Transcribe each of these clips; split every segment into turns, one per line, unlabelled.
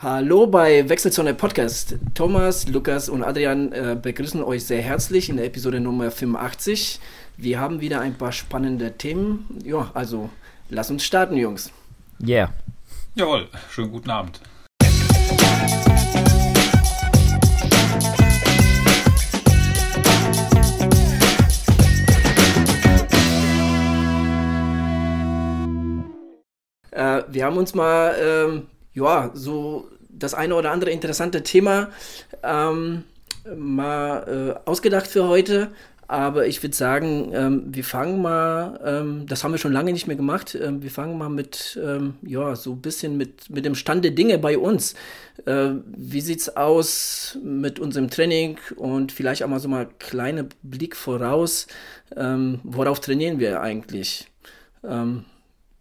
Hallo bei Wechselzone Podcast. Thomas, Lukas und Adrian äh, begrüßen euch sehr herzlich in der Episode Nummer 85. Wir haben wieder ein paar spannende Themen. Ja, also lass uns starten, Jungs.
Yeah.
Jawohl, schönen guten Abend.
Äh, wir haben uns mal ähm, ja, so das eine oder andere interessante Thema ähm, mal äh, ausgedacht für heute. Aber ich würde sagen, ähm, wir fangen mal, ähm, das haben wir schon lange nicht mehr gemacht, ähm, wir fangen mal mit, ähm, ja, so ein bisschen mit, mit dem Stand der Dinge bei uns. Äh, wie es aus mit unserem Training und vielleicht auch mal so mal kleiner Blick voraus, ähm, worauf trainieren wir eigentlich?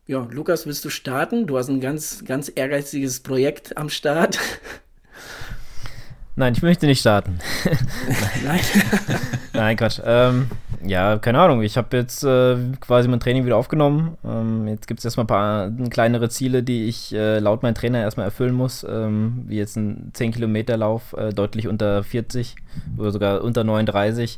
Ja, Lukas, willst du starten? Du hast ein ganz, ganz ehrgeiziges Projekt am Start.
Nein, ich möchte nicht starten. Nein. Nein, Quatsch. Ähm, ja, keine Ahnung. Ich habe jetzt äh, quasi mein Training wieder aufgenommen. Ähm, jetzt gibt es erstmal ein paar kleinere Ziele, die ich äh, laut meinem Trainer erstmal erfüllen muss. Ähm, wie jetzt ein 10-Kilometer-Lauf, äh, deutlich unter 40 oder sogar unter 39.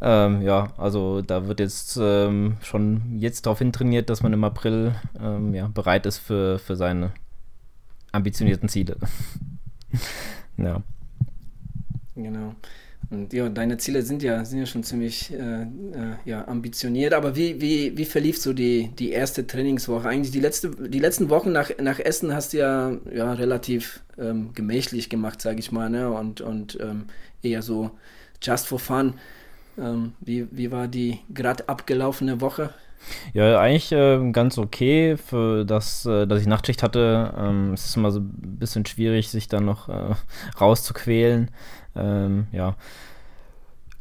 Ähm, ja, also da wird jetzt ähm, schon jetzt darauf hin trainiert, dass man im April ähm, ja, bereit ist für, für seine ambitionierten Ziele.
ja. Genau. Und ja, deine Ziele sind ja, sind ja schon ziemlich äh, äh, ja, ambitioniert. Aber wie, wie, wie verlief so die, die erste Trainingswoche? Eigentlich die, letzte, die letzten Wochen nach, nach Essen hast du ja, ja relativ ähm, gemächlich gemacht, sage ich mal, ne? Und, und ähm, eher so just for fun. Ähm, wie, wie war die gerade abgelaufene Woche?
Ja, eigentlich äh, ganz okay, für das, äh, dass ich Nachtschicht hatte. Ähm, es ist immer so ein bisschen schwierig, sich dann noch äh, rauszuquälen. Ähm, ja.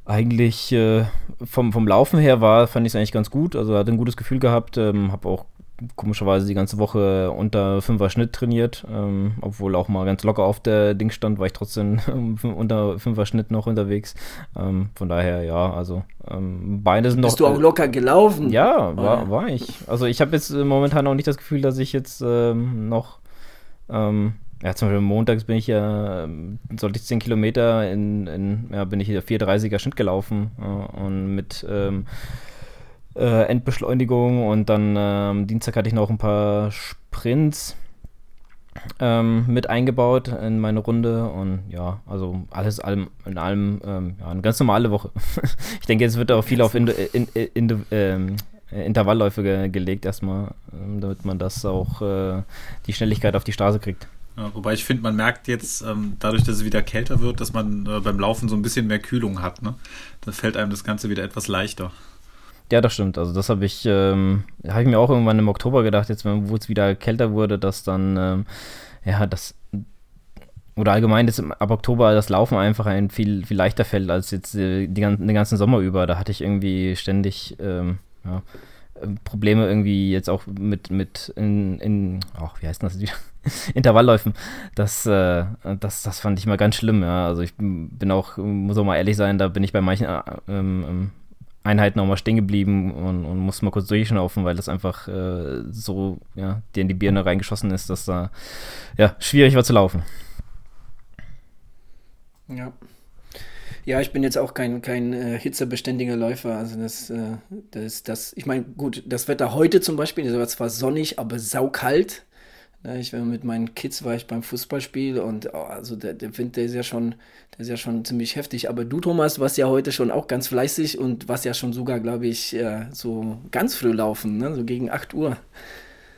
Eigentlich äh, vom, vom Laufen her war, fand ich es eigentlich ganz gut. Also hatte ein gutes Gefühl gehabt. Ähm, habe auch komischerweise die ganze Woche unter 5er Schnitt trainiert, ähm, obwohl auch mal ganz locker auf der Ding stand, war ich trotzdem unter 5er Schnitt noch unterwegs. Ähm, von daher, ja, also ähm, Beine sind
noch. Bist du auch locker gelaufen?
Ja, war, oh. war ich. Also ich habe jetzt momentan auch nicht das Gefühl, dass ich jetzt ähm, noch ähm, ja, zum Beispiel montags bin ich ja, ähm, sollte ich 10 Kilometer in, in ja, bin ich hier 4,30er Schnitt gelaufen äh, und mit ähm, äh, Endbeschleunigung und dann ähm, Dienstag hatte ich noch ein paar Sprints ähm, mit eingebaut in meine Runde und ja, also alles allem, in allem ähm, ja, eine ganz normale Woche. ich denke, jetzt wird auch viel auf in, in, in, ähm, Intervallläufe ge gelegt erstmal, ähm, damit man das auch äh, die Schnelligkeit auf die Straße kriegt.
Ja, wobei ich finde, man merkt jetzt, ähm, dadurch, dass es wieder kälter wird, dass man äh, beim Laufen so ein bisschen mehr Kühlung hat. Ne? Dann fällt einem das Ganze wieder etwas leichter.
Ja, das stimmt. Also das habe ich, ähm, habe ich mir auch irgendwann im Oktober gedacht, jetzt wo es wieder kälter wurde, dass dann, ähm, ja, das oder allgemein ist ab Oktober das Laufen einfach ein viel, viel leichter fällt als jetzt äh, die, den ganzen Sommer über. Da hatte ich irgendwie ständig ähm, ja, Probleme irgendwie jetzt auch mit, mit in, in ach, wie heißt das wieder? Intervallläufen. Das, äh, das, das fand ich mal ganz schlimm, ja. Also ich bin auch, muss auch mal ehrlich sein, da bin ich bei manchen äh, ähm, Einheiten auch mal stehen geblieben und, und musste mal kurz durchschnaufen, weil das einfach äh, so ja, dir in die Birne reingeschossen ist, dass da ja, schwierig war zu laufen.
Ja. Ja, ich bin jetzt auch kein, kein äh, hitzebeständiger Läufer. Also das, äh, das, das, ich meine, gut, das Wetter heute zum Beispiel, das war zwar sonnig, aber saukalt. Ich war mit meinen Kids war ich beim Fußballspiel und oh, also der, der Wind, der ist ja schon, der ist ja schon ziemlich heftig. Aber du, Thomas, warst ja heute schon auch ganz fleißig und warst ja schon sogar, glaube ich, so ganz früh laufen, ne? so gegen 8 Uhr.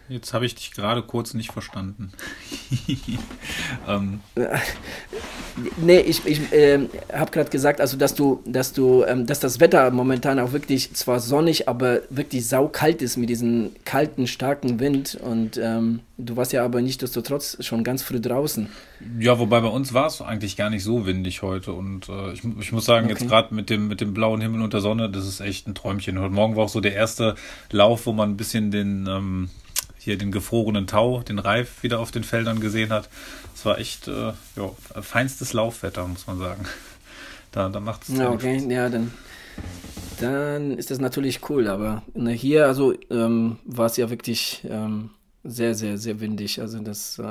Jetzt habe ich dich gerade kurz nicht verstanden.
ähm. Nee, ich, ich äh, habe gerade gesagt, also dass du, dass du, ähm, dass das Wetter momentan auch wirklich zwar sonnig, aber wirklich saukalt ist mit diesem kalten, starken Wind. Und ähm, du warst ja aber nicht desto trotz schon ganz früh draußen.
Ja, wobei bei uns war es eigentlich gar nicht so windig heute. Und äh, ich, ich, muss sagen, okay. jetzt gerade mit dem, mit dem blauen Himmel und der Sonne, das ist echt ein Träumchen. Heute Morgen war auch so der erste Lauf, wo man ein bisschen den ähm, hier den gefrorenen Tau, den Reif wieder auf den Feldern gesehen hat. Es war echt äh, ja, feinstes Laufwetter, muss man sagen. Da, da macht es.
Ja, okay, ja, dann, dann ist das natürlich cool. Aber ne, hier, also ähm, war es ja wirklich ähm, sehr, sehr, sehr windig. Also das, äh,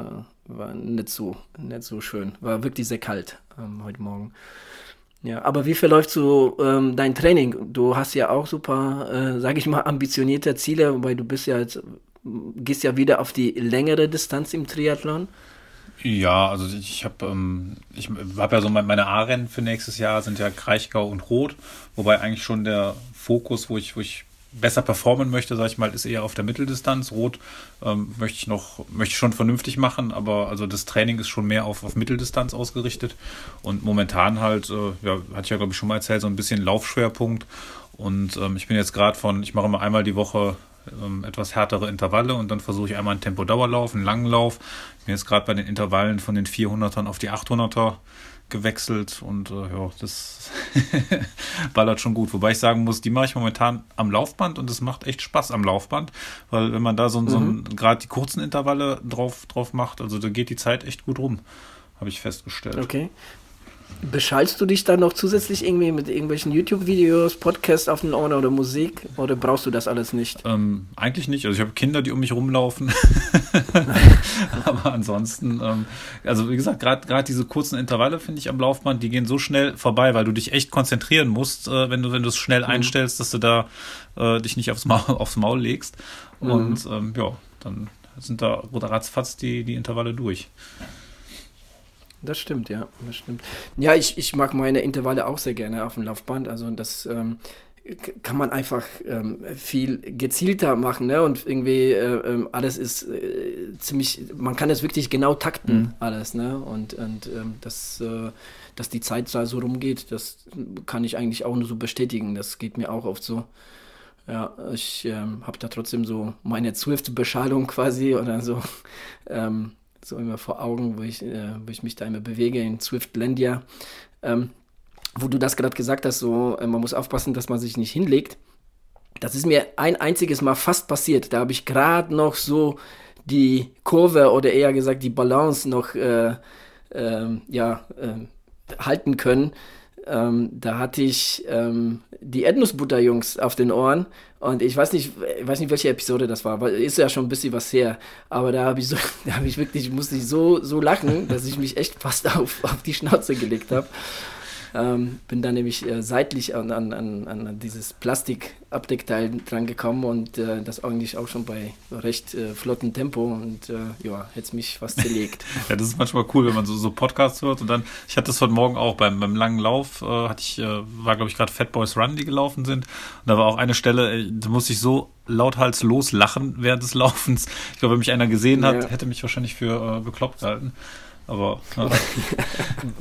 war nicht so, nicht so schön. War wirklich sehr kalt ähm, heute Morgen. Ja, aber wie verläuft so ähm, dein Training? Du hast ja auch super, äh, sage ich mal, ambitionierte Ziele, wobei du bist ja jetzt, gehst ja wieder auf die längere Distanz im Triathlon.
Ja, also ich habe ähm, ich habe ja so meine A-Rennen für nächstes Jahr sind ja Kraichgau und Rot, wobei eigentlich schon der Fokus, wo ich wo ich besser performen möchte, sage ich mal, ist eher auf der Mitteldistanz. Rot ähm, möchte ich noch, möchte ich schon vernünftig machen, aber also das Training ist schon mehr auf, auf Mitteldistanz ausgerichtet. Und momentan halt, äh, ja, hatte ich ja glaube ich schon mal erzählt, so ein bisschen Laufschwerpunkt. Und ähm, ich bin jetzt gerade von, ich mache immer einmal die Woche ähm, etwas härtere Intervalle und dann versuche ich einmal einen Tempo-Dauerlauf, einen langen Lauf. Ich bin jetzt gerade bei den Intervallen von den 400ern auf die 800er gewechselt und äh, ja, das ballert schon gut. Wobei ich sagen muss, die mache ich momentan am Laufband und es macht echt Spaß am Laufband, weil wenn man da so, mhm. so gerade die kurzen Intervalle drauf, drauf macht, also da geht die Zeit echt gut rum, habe ich festgestellt.
Okay. Beschallst du dich dann noch zusätzlich irgendwie mit irgendwelchen YouTube-Videos, Podcasts auf den Ohren oder Musik? Oder brauchst du das alles nicht?
Ähm, eigentlich nicht. Also ich habe Kinder, die um mich rumlaufen. Aber ansonsten, ähm, also wie gesagt, gerade diese kurzen Intervalle finde ich am Laufband, die gehen so schnell vorbei, weil du dich echt konzentrieren musst, äh, wenn du wenn du es schnell mhm. einstellst, dass du da äh, dich nicht aufs Maul, aufs Maul legst. Mhm. Und ähm, ja, dann sind da ratzfatz die, die Intervalle durch.
Das stimmt, ja, das stimmt. Ja, ich, ich mag meine Intervalle auch sehr gerne auf dem Laufband. Also das ähm, kann man einfach ähm, viel gezielter machen, ne? Und irgendwie äh, ähm, alles ist äh, ziemlich, man kann es wirklich genau takten, mhm. alles, ne? Und, und ähm, das, äh, dass die Zeit da so rumgeht, das kann ich eigentlich auch nur so bestätigen. Das geht mir auch oft so. Ja, ich ähm, habe da trotzdem so meine Zwift-Beschallung quasi oder so. So immer vor Augen, wo ich, äh, wo ich mich da immer bewege in Swiftlandia. Ähm, wo du das gerade gesagt hast, so, äh, man muss aufpassen, dass man sich nicht hinlegt. Das ist mir ein einziges Mal fast passiert. Da habe ich gerade noch so die Kurve oder eher gesagt die Balance noch äh, ähm, ja, ähm, halten können ähm, da hatte ich ähm, die Erdnussbutter-Jungs auf den Ohren und ich weiß nicht, ich weiß nicht, welche Episode das war, weil ist ja schon ein bisschen was her. Aber da habe ich so, da habe ich wirklich, musste ich so, so lachen, dass ich mich echt fast auf, auf die Schnauze gelegt habe. Ähm, bin dann nämlich äh, seitlich an, an, an, an dieses Plastikabdeckteil dran gekommen und äh, das eigentlich auch schon bei recht äh, flottem Tempo und äh, ja, hätte es mich fast zerlegt.
ja, das ist manchmal cool, wenn man so, so Podcasts hört und dann, ich hatte das heute Morgen auch beim, beim langen Lauf, äh, hatte ich, äh, war glaube ich gerade Fat Boys Run, die gelaufen sind und da war auch eine Stelle, da musste ich so lauthals loslachen während des Laufens. Ich glaube, wenn mich einer gesehen hat, ja. hätte mich wahrscheinlich für bekloppt gehalten. Aber. Ja.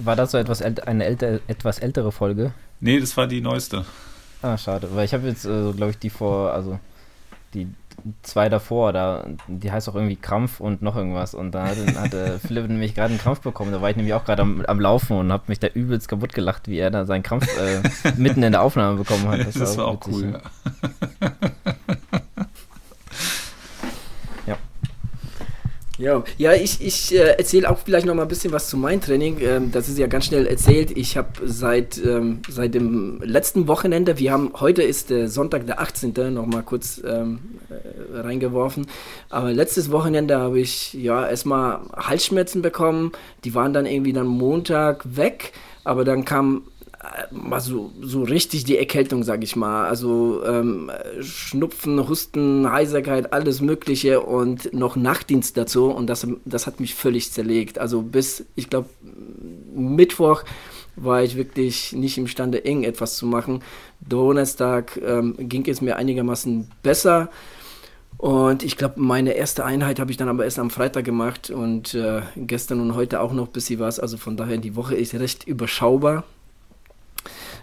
War das so etwas eine älter, etwas ältere Folge?
Nee, das war die neueste.
Ah, schade. Weil ich habe jetzt, äh, glaube ich, die vor, also die zwei davor, da, die heißt auch irgendwie Krampf und noch irgendwas. Und da hatte, hatte Philipp nämlich gerade einen Krampf bekommen. Da war ich nämlich auch gerade am, am, Laufen und habe mich da übelst kaputt gelacht, wie er da seinen Krampf äh, mitten in der Aufnahme bekommen hat.
Das, das war, auch, war auch cool. Ja.
Ja, ja ich, ich äh, erzähle auch vielleicht noch mal ein bisschen was zu meinem Training. Ähm, das ist ja ganz schnell erzählt. Ich habe seit, ähm, seit dem letzten Wochenende, wir haben, heute ist der Sonntag, der 18. noch mal kurz ähm, äh, reingeworfen. Aber letztes Wochenende habe ich ja erstmal Halsschmerzen bekommen. Die waren dann irgendwie dann Montag weg. Aber dann kam mal so, so richtig die Erkältung, sag ich mal. Also ähm, Schnupfen, Husten, Heiserkeit, alles Mögliche und noch Nachtdienst dazu. Und das, das hat mich völlig zerlegt. Also bis, ich glaube, Mittwoch war ich wirklich nicht imstande, irgendetwas zu machen. Donnerstag ähm, ging es mir einigermaßen besser. Und ich glaube, meine erste Einheit habe ich dann aber erst am Freitag gemacht und äh, gestern und heute auch noch ein bisschen was. Also von daher, die Woche ist recht überschaubar.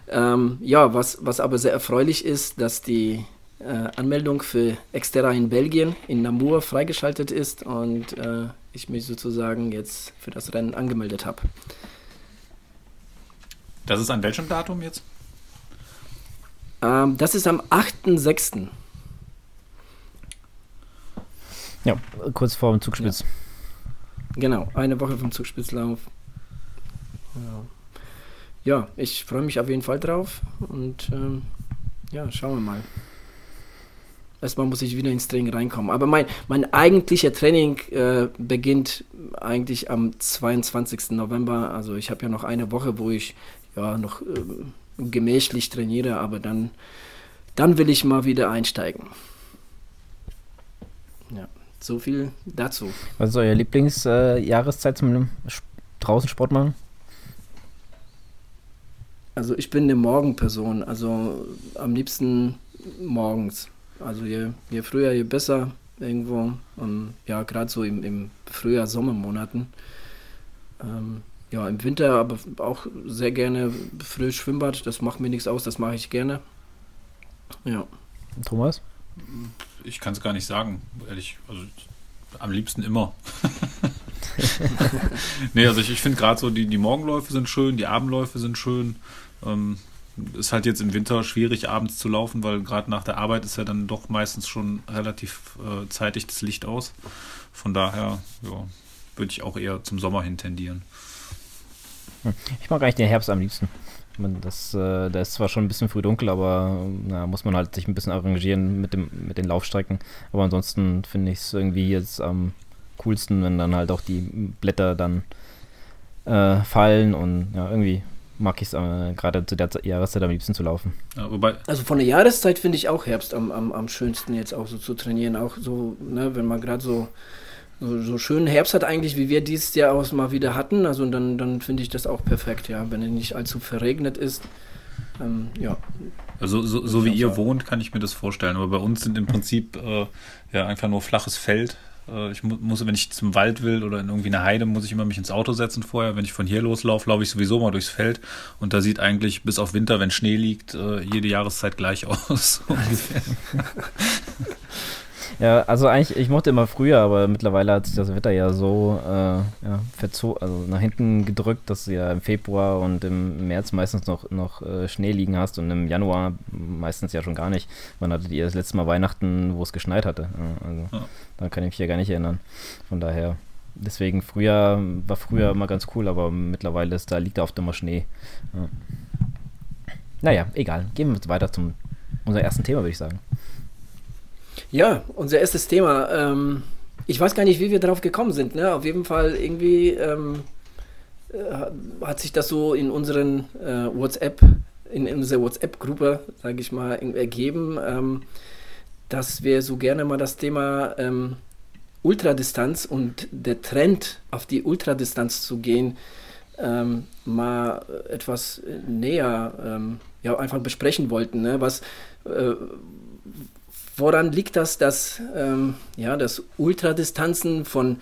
Ähm, ja, was, was aber sehr erfreulich ist, dass die äh, Anmeldung für Exterra in Belgien, in Namur, freigeschaltet ist und äh, ich mich sozusagen jetzt für das Rennen angemeldet habe.
Das ist an welchem Datum jetzt?
Ähm, das ist am 8.6.
Ja, kurz vor dem Zugspitz. Ja.
Genau, eine Woche vom Zugspitzlauf. Ja ja, ich freue mich auf jeden Fall drauf und ähm, ja, schauen wir mal. erstmal muss ich wieder ins Training reinkommen. Aber mein, mein eigentlicher Training äh, beginnt eigentlich am 22. November. Also ich habe ja noch eine Woche, wo ich ja noch äh, gemächlich trainiere, aber dann, dann will ich mal wieder einsteigen. Ja, so viel dazu.
Was ist eure Lieblingsjahreszeit äh, zum draußen Sport machen?
Also ich bin eine Morgenperson, also am liebsten morgens. Also je, je früher, je besser irgendwo. Und ja, gerade so im, im Frühjahr, Sommermonaten. Ähm, ja, im Winter aber auch sehr gerne früh Schwimmbad. Das macht mir nichts aus, das mache ich gerne. Ja.
Thomas?
Ich kann es gar nicht sagen, ehrlich. Also am liebsten immer. nee, also ich, ich finde gerade so, die, die Morgenläufe sind schön, die Abendläufe sind schön. Ähm, ist halt jetzt im Winter schwierig, abends zu laufen, weil gerade nach der Arbeit ist ja dann doch meistens schon relativ äh, zeitig das Licht aus. Von daher ja, würde ich auch eher zum Sommer hin tendieren.
Ich mag eigentlich den Herbst am liebsten. Das, äh, da ist zwar schon ein bisschen früh dunkel, aber na, muss man halt sich ein bisschen arrangieren mit, dem, mit den Laufstrecken. Aber ansonsten finde ich es irgendwie jetzt am coolsten, wenn dann halt auch die Blätter dann äh, fallen und ja, irgendwie mag ich es äh, gerade zu der Jahreszeit am liebsten zu laufen.
Ja, also von der Jahreszeit finde ich auch Herbst am, am, am schönsten jetzt auch so zu trainieren. Auch so, ne, wenn man gerade so so, so schönen Herbst hat eigentlich, wie wir dieses Jahr auch mal wieder hatten. Also dann, dann finde ich das auch perfekt, ja, wenn er nicht allzu verregnet ist. Ähm, ja.
Also so, so wie ihr sagen. wohnt, kann ich mir das vorstellen. Aber bei uns sind im Prinzip äh, ja einfach nur flaches Feld. Äh, ich mu muss, wenn ich zum Wald will oder in irgendwie eine Heide, muss ich immer mich ins Auto setzen vorher. Wenn ich von hier loslaufe, laufe ich sowieso mal durchs Feld. Und da sieht eigentlich bis auf Winter, wenn Schnee liegt, äh, jede Jahreszeit gleich aus.
Ja, also eigentlich, ich mochte immer früher, aber mittlerweile hat sich das Wetter ja so äh, ja, verzo also nach hinten gedrückt, dass du ja im Februar und im März meistens noch, noch äh, Schnee liegen hast und im Januar meistens ja schon gar nicht. Wann hattet ihr das letzte Mal Weihnachten, wo es geschneit hatte? Ja, also ja. da kann ich mich ja gar nicht erinnern. Von daher. Deswegen früher war früher immer ganz cool, aber mittlerweile ist da liegt da oft immer Schnee. Ja. Naja, egal. Gehen wir weiter zum unser ersten Thema, würde ich sagen.
Ja, unser erstes Thema. Ähm, ich weiß gar nicht, wie wir darauf gekommen sind. Ne? Auf jeden Fall irgendwie ähm, äh, hat sich das so in unseren äh, WhatsApp, in, in unserer WhatsApp-Gruppe, sage ich mal, ergeben, ähm, dass wir so gerne mal das Thema ähm, Ultradistanz und der Trend auf die Ultradistanz zu gehen, ähm, mal etwas näher ähm, ja, einfach besprechen wollten. Ne? Was, äh, Woran liegt das, dass, ähm, ja, dass Ultradistanzen von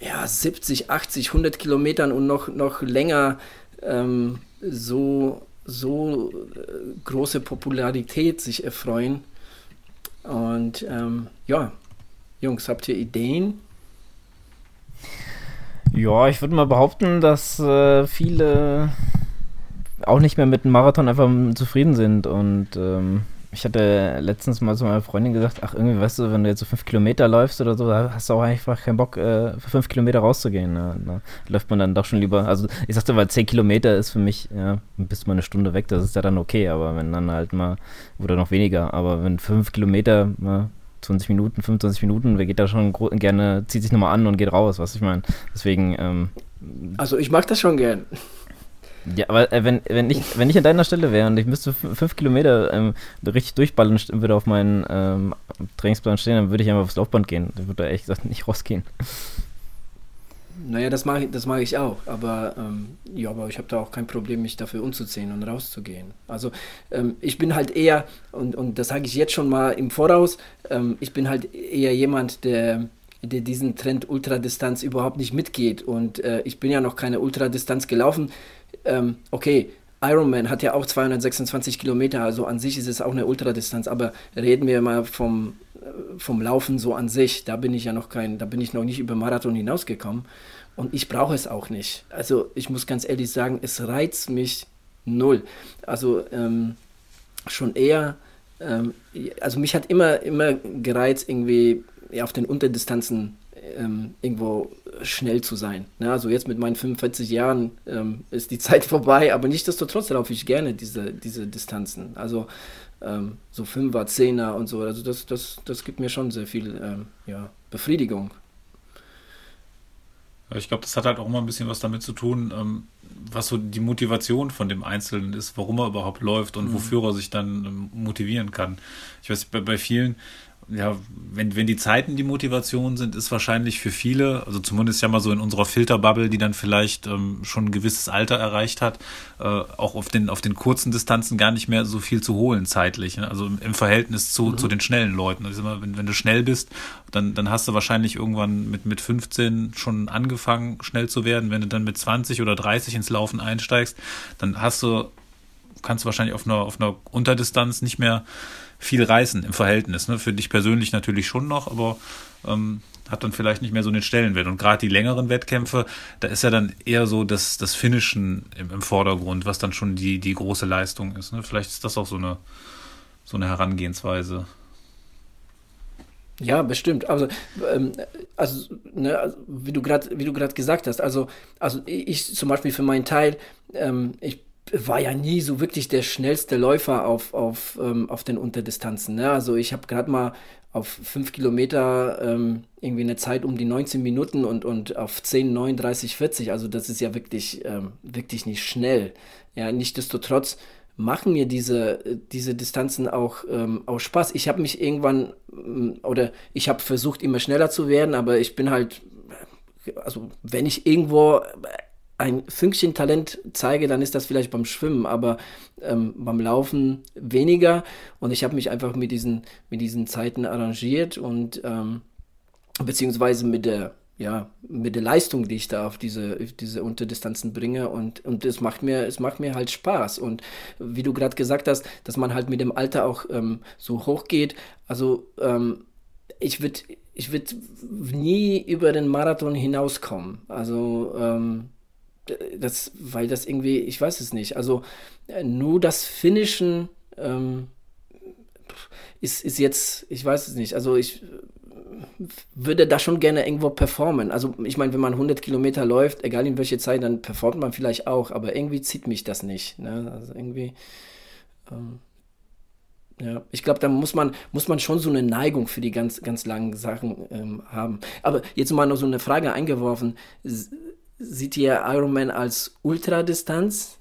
ja, 70, 80, 100 Kilometern und noch, noch länger ähm, so, so äh, große Popularität sich erfreuen? Und ähm, ja, Jungs, habt ihr Ideen?
Ja, ich würde mal behaupten, dass äh, viele auch nicht mehr mit dem Marathon einfach zufrieden sind und ähm, ich hatte letztens mal zu meiner Freundin gesagt, ach irgendwie, weißt du, wenn du jetzt so fünf Kilometer läufst oder so, hast du auch einfach keinen Bock, äh, für fünf Kilometer rauszugehen. Ne? Da läuft man dann doch schon lieber, also ich sagte, weil zehn Kilometer ist für mich, ja, bist mal eine Stunde weg, das ist ja dann okay, aber wenn dann halt mal, oder noch weniger, aber wenn fünf Kilometer, mal 20 Minuten, 25 Minuten, wer geht da schon gerne, zieht sich nochmal an und geht raus, was ich meine. Deswegen, ähm,
Also ich mag das schon gern.
Ja, aber äh, wenn, wenn, ich, wenn ich an deiner Stelle wäre und ich müsste fünf Kilometer ähm, richtig durchballern und würde auf meinen ähm, Trainingsplan stehen, dann würde ich einfach aufs Laufband gehen. Dann würde da ehrlich gesagt nicht rausgehen.
Naja, das mache ich, mach ich auch. Aber ähm, ja, aber ich habe da auch kein Problem, mich dafür umzuziehen und rauszugehen. Also ähm, ich bin halt eher, und, und das sage ich jetzt schon mal im Voraus, ähm, ich bin halt eher jemand, der der diesen Trend Ultradistanz überhaupt nicht mitgeht. Und äh, ich bin ja noch keine Ultradistanz gelaufen ähm, okay, Ironman hat ja auch 226 Kilometer, also an sich ist es auch eine Ultradistanz, aber reden wir mal vom, äh, vom Laufen so an sich, da bin ich ja noch kein, da bin ich noch nicht über Marathon hinausgekommen und ich brauche es auch nicht. Also ich muss ganz ehrlich sagen, es reizt mich null. Also ähm, schon eher, ähm, also mich hat immer, immer gereizt, irgendwie ja, auf den Unterdistanzen ähm, irgendwo schnell zu sein. Ne? Also jetzt mit meinen 45 Jahren ähm, ist die Zeit vorbei, aber nichtsdestotrotz laufe ich gerne diese, diese Distanzen. Also ähm, so Fünfer, Zehner und so. Also das, das, das gibt mir schon sehr viel ähm, ja, Befriedigung.
Ich glaube, das hat halt auch immer ein bisschen was damit zu tun, ähm, was so die Motivation von dem Einzelnen ist, warum er überhaupt läuft und mhm. wofür er sich dann ähm, motivieren kann. Ich weiß, bei, bei vielen ja, wenn, wenn die Zeiten die Motivation sind, ist wahrscheinlich für viele, also zumindest ja mal so in unserer Filterbubble, die dann vielleicht ähm, schon ein gewisses Alter erreicht hat, äh, auch auf den, auf den kurzen Distanzen gar nicht mehr so viel zu holen zeitlich. Ne? Also im, Verhältnis zu, mhm. zu den schnellen Leuten. Also immer, wenn, wenn du schnell bist, dann, dann hast du wahrscheinlich irgendwann mit, mit 15 schon angefangen, schnell zu werden. Wenn du dann mit 20 oder 30 ins Laufen einsteigst, dann hast du, kannst du wahrscheinlich auf einer, auf einer Unterdistanz nicht mehr viel reißen im Verhältnis. Ne? Für dich persönlich natürlich schon noch, aber ähm, hat dann vielleicht nicht mehr so den Stellenwert. Und gerade die längeren Wettkämpfe, da ist ja dann eher so das, das Finishen im, im Vordergrund, was dann schon die, die große Leistung ist. Ne? Vielleicht ist das auch so eine, so eine Herangehensweise.
Ja, bestimmt. Also, ähm, also, ne, also wie du gerade, wie du gerade gesagt hast, also, also ich zum Beispiel für meinen Teil, ähm, ich war ja nie so wirklich der schnellste Läufer auf, auf, ähm, auf den Unterdistanzen. Ne? Also ich habe gerade mal auf 5 Kilometer ähm, irgendwie eine Zeit um die 19 Minuten und, und auf 10, 9, 30, 40. Also das ist ja wirklich, ähm, wirklich nicht schnell. Ja, nichtsdestotrotz machen mir diese, diese Distanzen auch, ähm, auch Spaß. Ich habe mich irgendwann, ähm, oder ich habe versucht, immer schneller zu werden, aber ich bin halt, also wenn ich irgendwo ein Fünkchen Talent zeige, dann ist das vielleicht beim Schwimmen, aber ähm, beim Laufen weniger. Und ich habe mich einfach mit diesen, mit diesen Zeiten arrangiert und ähm, beziehungsweise mit der, ja, mit der Leistung, die ich da auf diese, diese Unterdistanzen bringe. Und, und es macht mir, es macht mir halt Spaß. Und wie du gerade gesagt hast, dass man halt mit dem Alter auch ähm, so hoch geht. Also ähm, ich würde ich würd nie über den Marathon hinauskommen. Also ähm, das, weil das irgendwie, ich weiß es nicht. Also äh, nur das Finishen ähm, ist, ist jetzt, ich weiß es nicht. Also ich würde da schon gerne irgendwo performen. Also ich meine, wenn man 100 Kilometer läuft, egal in welche Zeit, dann performt man vielleicht auch, aber irgendwie zieht mich das nicht. Ne? Also irgendwie, ähm, ja, ich glaube, da muss man, muss man schon so eine Neigung für die ganz, ganz langen Sachen ähm, haben. Aber jetzt mal noch so eine Frage eingeworfen sieht ihr Ironman als Ultradistanz?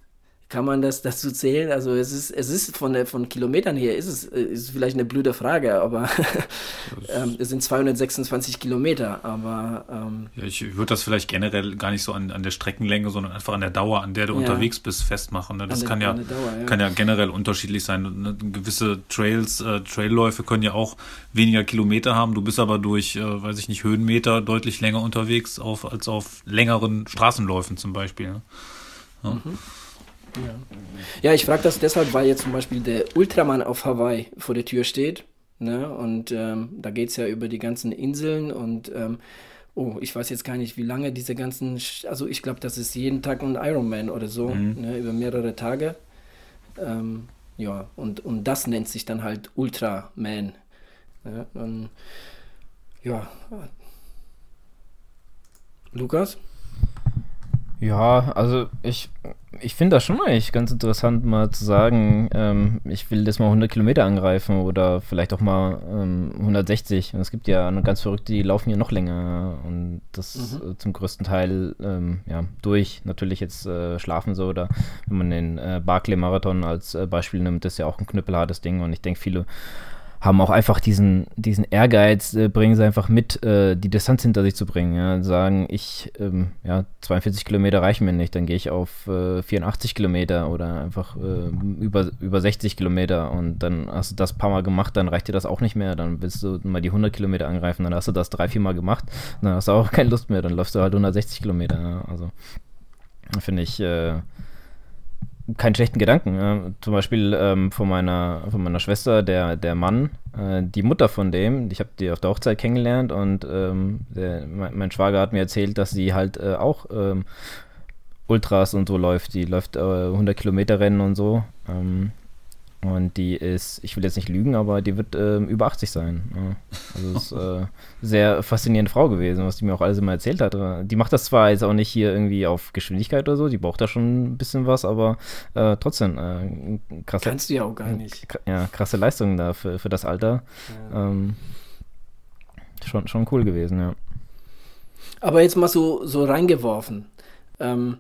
Kann man das dazu zählen? Also es ist, es ist von, der, von Kilometern her, ist es ist vielleicht eine blöde Frage, aber ähm, es sind 226 Kilometer, aber ähm,
ja, ich würde das vielleicht generell gar nicht so an, an der Streckenlänge, sondern einfach an der Dauer, an der du ja. unterwegs bist, festmachen. Ne? Das der, kann ja, Dauer, ja, kann ja generell unterschiedlich sein. Ne? Gewisse Trails, äh, Trailläufe können ja auch weniger Kilometer haben. Du bist aber durch, äh, weiß ich nicht, Höhenmeter deutlich länger unterwegs auf, als auf längeren Straßenläufen zum Beispiel. Ne? Ja. Mhm.
Ja, ja ich frage das deshalb, weil jetzt zum Beispiel der Ultraman auf Hawaii vor der Tür steht. Ne? Und ähm, da geht es ja über die ganzen Inseln und ähm, oh, ich weiß jetzt gar nicht, wie lange diese ganzen, also ich glaube, das ist jeden Tag ein Ironman oder so, mhm. ne? über mehrere Tage. Ähm, ja, und, und das nennt sich dann halt Ultraman. Ja, und, ja. Lukas?
Ja, also ich, ich finde das schon eigentlich ganz interessant, mal zu sagen, ähm, ich will das mal 100 Kilometer angreifen oder vielleicht auch mal ähm, 160. Und es gibt ja ganz verrückte, die laufen ja noch länger und das mhm. äh, zum größten Teil ähm, ja, durch. Natürlich jetzt äh, schlafen so oder wenn man den äh, Barclay-Marathon als äh, Beispiel nimmt, das ist ja auch ein knüppelhartes Ding und ich denke, viele haben auch einfach diesen, diesen Ehrgeiz, äh, bringen sie einfach mit, äh, die Distanz hinter sich zu bringen. Ja? Sagen, ich, ähm, ja, 42 Kilometer reichen mir nicht, dann gehe ich auf äh, 84 Kilometer oder einfach äh, über, über 60 Kilometer und dann hast du das paar Mal gemacht, dann reicht dir das auch nicht mehr, dann willst du mal die 100 Kilometer angreifen, dann hast du das drei, vier Mal gemacht, dann hast du auch keine Lust mehr, dann läufst du halt 160 Kilometer. Ja? Also, finde ich, äh, keinen schlechten Gedanken. Zum Beispiel ähm, von, meiner, von meiner Schwester, der, der Mann, äh, die Mutter von dem, ich habe die auf der Hochzeit kennengelernt und ähm, der, mein, mein, Schwager hat mir erzählt, dass sie halt äh, auch ähm, Ultras und so läuft. Die läuft äh, 100 Kilometer Rennen und so. Ähm, Und die ist, ich will jetzt nicht lügen, aber die wird äh, über 80 sein. Ja. Also ist äh, sehr faszinierende Frau gewesen, was die mir auch alles immer erzählt hat. Die macht das zwar jetzt auch nicht hier irgendwie auf Geschwindigkeit oder so, die braucht da schon ein bisschen was, aber äh, trotzdem äh, krasse.
Kannst du ja auch gar nicht.
Ja, krasse Leistung da für, für das Alter. Ja. Ähm, schon, schon cool gewesen, ja.
Aber jetzt mal so, so reingeworfen. Ähm,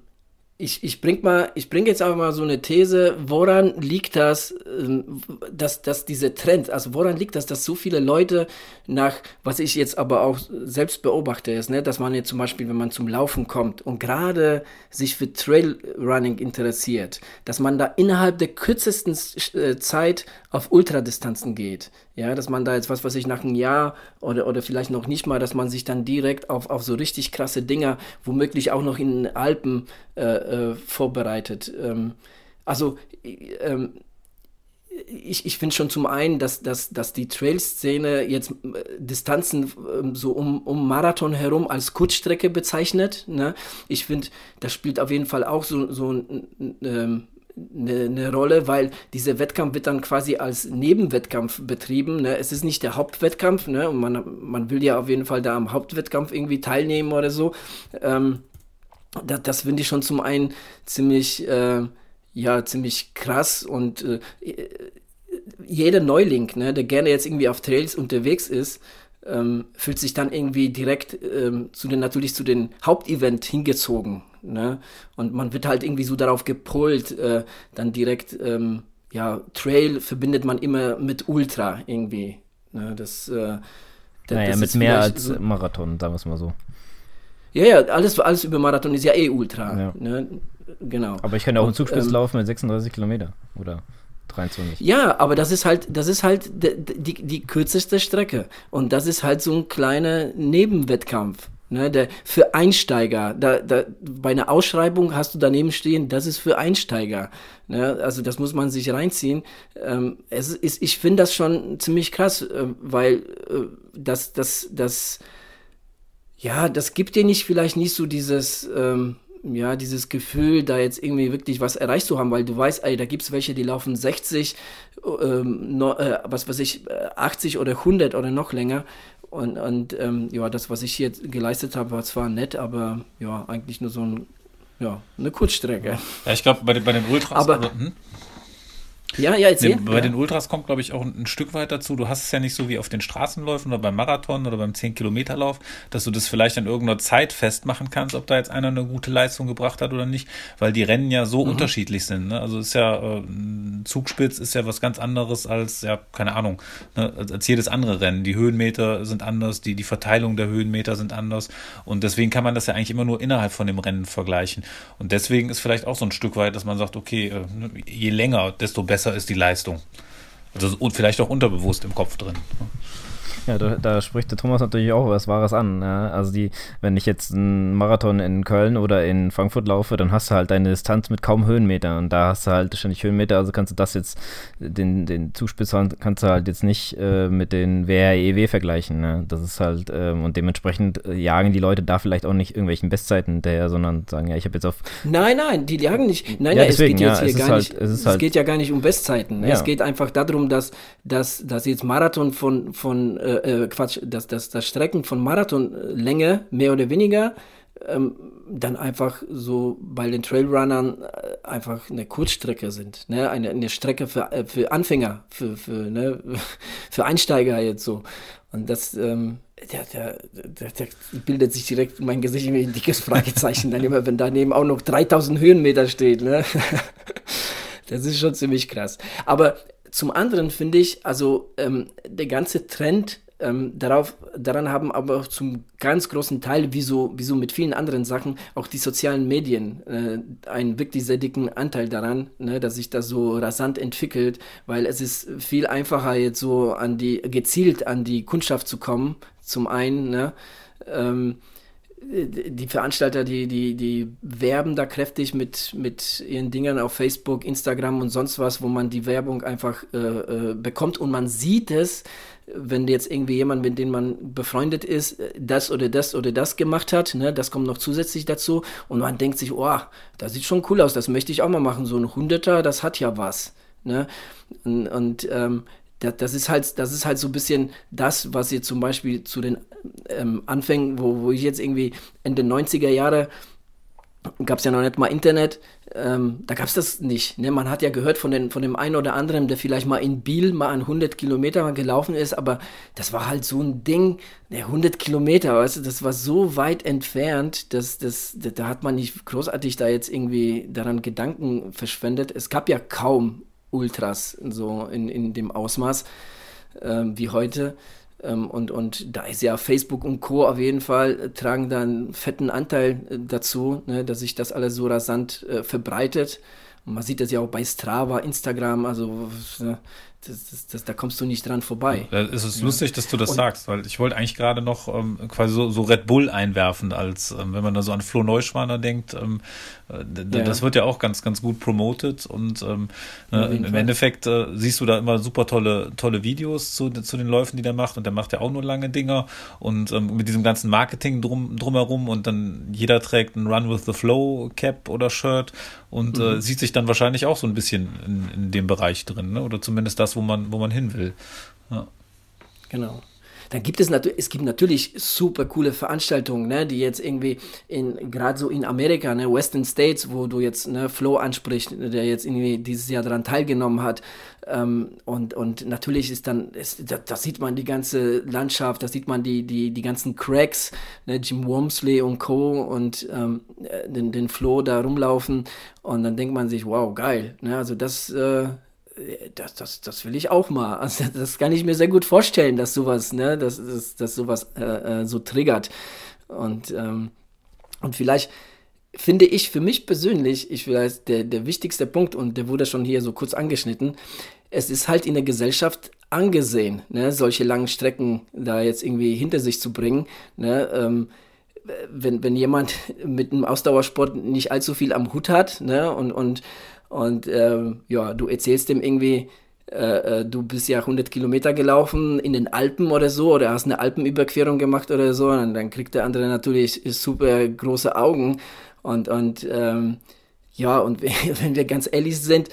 ich, ich bring mal, ich bringe jetzt einfach mal so eine These, woran liegt das, ähm, dass, dass diese Trend, also woran liegt das, dass so viele Leute nach, was ich jetzt aber auch selbst beobachte, ist, ne, dass man jetzt zum Beispiel, wenn man zum Laufen kommt und gerade sich für Trailrunning interessiert, dass man da innerhalb der kürzesten äh, Zeit auf Ultradistanzen geht. Ja, dass man da jetzt, was weiß ich, nach einem Jahr oder, oder vielleicht noch nicht mal, dass man sich dann direkt auf, auf so richtig krasse Dinger, womöglich auch noch in den Alpen äh, äh, vorbereitet. Ähm, also, ähm, ich, ich finde schon zum einen, dass, dass, dass die Trail-Szene jetzt äh, Distanzen äh, so um, um Marathon herum als Kurzstrecke bezeichnet. Ne? Ich finde, das spielt auf jeden Fall auch so, so ein, ähm, eine, eine, Rolle, weil dieser Wettkampf wird dann quasi als Nebenwettkampf betrieben. Ne? Es ist nicht der Hauptwettkampf, ne? Und man, man will ja auf jeden Fall da am Hauptwettkampf irgendwie teilnehmen oder so. Ähm, das, das finde ich schon zum einen ziemlich, äh, ja, ziemlich krass und äh, jeder Neuling, ne, der gerne jetzt irgendwie auf Trails unterwegs ist, ähm, fühlt sich dann irgendwie direkt ähm, zu den, natürlich zu den Hauptevent hingezogen. Ne? Und man wird halt irgendwie so darauf gepolt, äh, dann direkt, ähm, ja, Trail verbindet man immer mit Ultra irgendwie. Ne? Das, äh,
das, naja, das mit mehr als so, Marathon, sagen wir es mal so.
Ja, ja, alles, alles über Marathon ist ja eh Ultra. Ja. Ne? Genau.
Aber ich kann ja auch einen Zugspitz ähm, laufen mit 36 Kilometer, oder? 23.
Ja, aber das ist halt, das ist halt die, die, die kürzeste Strecke. Und das ist halt so ein kleiner Nebenwettkampf. Ne, der, für Einsteiger, da, da, bei einer Ausschreibung hast du daneben stehen, das ist für Einsteiger. Ne, also das muss man sich reinziehen. Ähm, es ist, ich finde das schon ziemlich krass, äh, weil äh, das, das, das, ja, das gibt dir nicht vielleicht nicht so dieses, ähm, ja, dieses Gefühl, da jetzt irgendwie wirklich was erreicht zu haben, weil du weißt, ey, da gibt es welche, die laufen 60, ähm, no, äh, was weiß ich, 80 oder 100 oder noch länger und, und ähm, ja, das, was ich hier geleistet habe, war zwar nett, aber ja, eigentlich nur so ein, ja, eine Kurzstrecke.
Ja, ich glaube, bei, den, bei den Ultras.
Aber, aber hm? Ja, ja, erzähl.
Nee, bei
ja.
den Ultras kommt, glaube ich, auch ein, ein, Stück weit dazu. Du hast es ja nicht so wie auf den Straßenläufen oder beim Marathon oder beim 10-Kilometer-Lauf, dass du das vielleicht an irgendeiner Zeit festmachen kannst, ob da jetzt einer eine gute Leistung gebracht hat oder nicht, weil die Rennen ja so mhm. unterschiedlich sind. Ne? Also ist ja, äh, ein Zugspitz ist ja was ganz anderes als, ja, keine Ahnung, ne? als jedes andere Rennen. Die Höhenmeter sind anders, die, die Verteilung der Höhenmeter sind anders und deswegen kann man das ja eigentlich immer nur innerhalb von dem Rennen vergleichen. Und deswegen ist vielleicht auch so ein Stück weit, dass man sagt, okay, äh, ne, je länger, desto besser besser ist die Leistung. Also und vielleicht auch unterbewusst im Kopf drin.
Ja, da, da, spricht der Thomas natürlich auch was Wahres an. Ja? Also die, wenn ich jetzt einen Marathon in Köln oder in Frankfurt laufe, dann hast du halt deine Distanz mit kaum Höhenmeter und da hast du halt ständig Höhenmeter, also kannst du das jetzt, den, den Zuspitz kannst du halt jetzt nicht äh, mit den WREW vergleichen. Ne? Das ist halt, ähm, und dementsprechend äh, jagen die Leute da vielleicht auch nicht irgendwelchen Bestzeiten hinterher, sondern sagen, ja, ich habe jetzt auf.
Nein, nein, die jagen nicht. Nein, ja, nein, deswegen, es geht jetzt ja, hier gar halt, nicht. Es, es halt, geht ja gar nicht um Bestzeiten. Ne? Es geht einfach darum, dass, dass, dass jetzt Marathon von, von äh, äh, Quatsch, dass das, das Strecken von Marathonlänge mehr oder weniger ähm, dann einfach so bei den Trailrunnern äh, einfach eine Kurzstrecke sind. Ne? Eine, eine Strecke für, äh, für Anfänger, für, für, ne? für Einsteiger jetzt so. Und das, ähm, der, der, der, der, bildet sich direkt mein Gesicht ein dickes Fragezeichen, dann immer, wenn daneben auch noch 3000 Höhenmeter steht. Ne? das ist schon ziemlich krass. Aber zum anderen finde ich, also ähm, der ganze Trend ähm, darauf, daran haben aber auch zum ganz großen Teil, wie so, wie so mit vielen anderen Sachen, auch die sozialen Medien äh, einen wirklich sehr dicken Anteil daran, ne, dass sich das so rasant entwickelt, weil es ist viel einfacher jetzt so an die, gezielt an die Kundschaft zu kommen, zum einen, ne, ähm, die Veranstalter, die, die, die werben da kräftig mit, mit ihren Dingern auf Facebook, Instagram und sonst was, wo man die Werbung einfach äh, äh, bekommt und man sieht es, wenn jetzt irgendwie jemand, mit dem man befreundet ist, das oder das oder das gemacht hat, ne, das kommt noch zusätzlich dazu und man denkt sich, oh, das sieht schon cool aus, das möchte ich auch mal machen, so ein Hunderter, das hat ja was. Ne? Und, und ähm, das, das, ist halt, das ist halt so ein bisschen das, was ihr zum Beispiel zu den ähm, Anfängen, wo, wo ich jetzt irgendwie Ende 90er Jahre gab es ja noch nicht mal Internet, ähm, da gab es das nicht. Ne? Man hat ja gehört von, den, von dem einen oder anderen, der vielleicht mal in Biel mal an 100 Kilometer gelaufen ist, aber das war halt so ein Ding, ne, 100 Kilometer, weißt du, das war so weit entfernt, dass das, da hat man nicht großartig da jetzt irgendwie daran Gedanken verschwendet. Es gab ja kaum Ultras so in, in dem Ausmaß äh, wie heute. Ähm, und, und da ist ja Facebook und Co. auf jeden Fall, äh, tragen da einen fetten Anteil äh, dazu, ne, dass sich das alles so rasant äh, verbreitet. Und man sieht das ja auch bei Strava, Instagram, also äh, das, das, das, da kommst du nicht dran vorbei.
Ja, es ist ja. lustig, dass du das und, sagst, weil ich wollte eigentlich gerade noch ähm, quasi so, so, Red Bull einwerfen, als ähm, wenn man da so an Flo Neuschwaner denkt, ähm, äh, ja. das wird ja auch ganz, ganz gut promoted und ähm, äh, im Fall. Endeffekt äh, siehst du da immer super tolle, tolle Videos zu, zu den Läufen, die der macht und der macht ja auch nur lange Dinger und ähm, mit diesem ganzen Marketing drum, drumherum und dann jeder trägt ein Run with the Flow Cap oder Shirt und äh, mhm. äh, sieht sich dann wahrscheinlich auch so ein bisschen in, in dem Bereich drin, ne? oder zumindest das das, wo man, wo man hin will. Ja.
Genau. Dann gibt es natürlich, es gibt natürlich super coole Veranstaltungen, ne, die jetzt irgendwie in, gerade so in Amerika, ne, Western States, wo du jetzt, ne, Flo ansprichst, der jetzt irgendwie dieses Jahr daran teilgenommen hat. Ähm, und, und natürlich ist dann, ist, da, da, sieht man die ganze Landschaft, da sieht man die, die, die ganzen Cracks, ne, Jim Wormsley und Co. und ähm, den, den Flo da rumlaufen. Und dann denkt man sich, wow, geil. Ne, also das, äh, das, das, das will ich auch mal. Also das kann ich mir sehr gut vorstellen, dass sowas, ne, dass, dass, dass sowas äh, äh, so triggert. Und, ähm, und vielleicht finde ich für mich persönlich, ich vielleicht der, der wichtigste Punkt, und der wurde schon hier so kurz angeschnitten, es ist halt in der Gesellschaft angesehen, ne, solche langen Strecken da jetzt irgendwie hinter sich zu bringen. Ne, ähm, wenn, wenn jemand mit einem Ausdauersport nicht allzu viel am Hut hat ne, und, und und ähm, ja, du erzählst dem irgendwie, äh, äh, du bist ja 100 Kilometer gelaufen in den Alpen oder so, oder hast eine Alpenüberquerung gemacht oder so, und dann kriegt der andere natürlich super große Augen. Und, und ähm, ja, und wenn wir ganz ehrlich sind,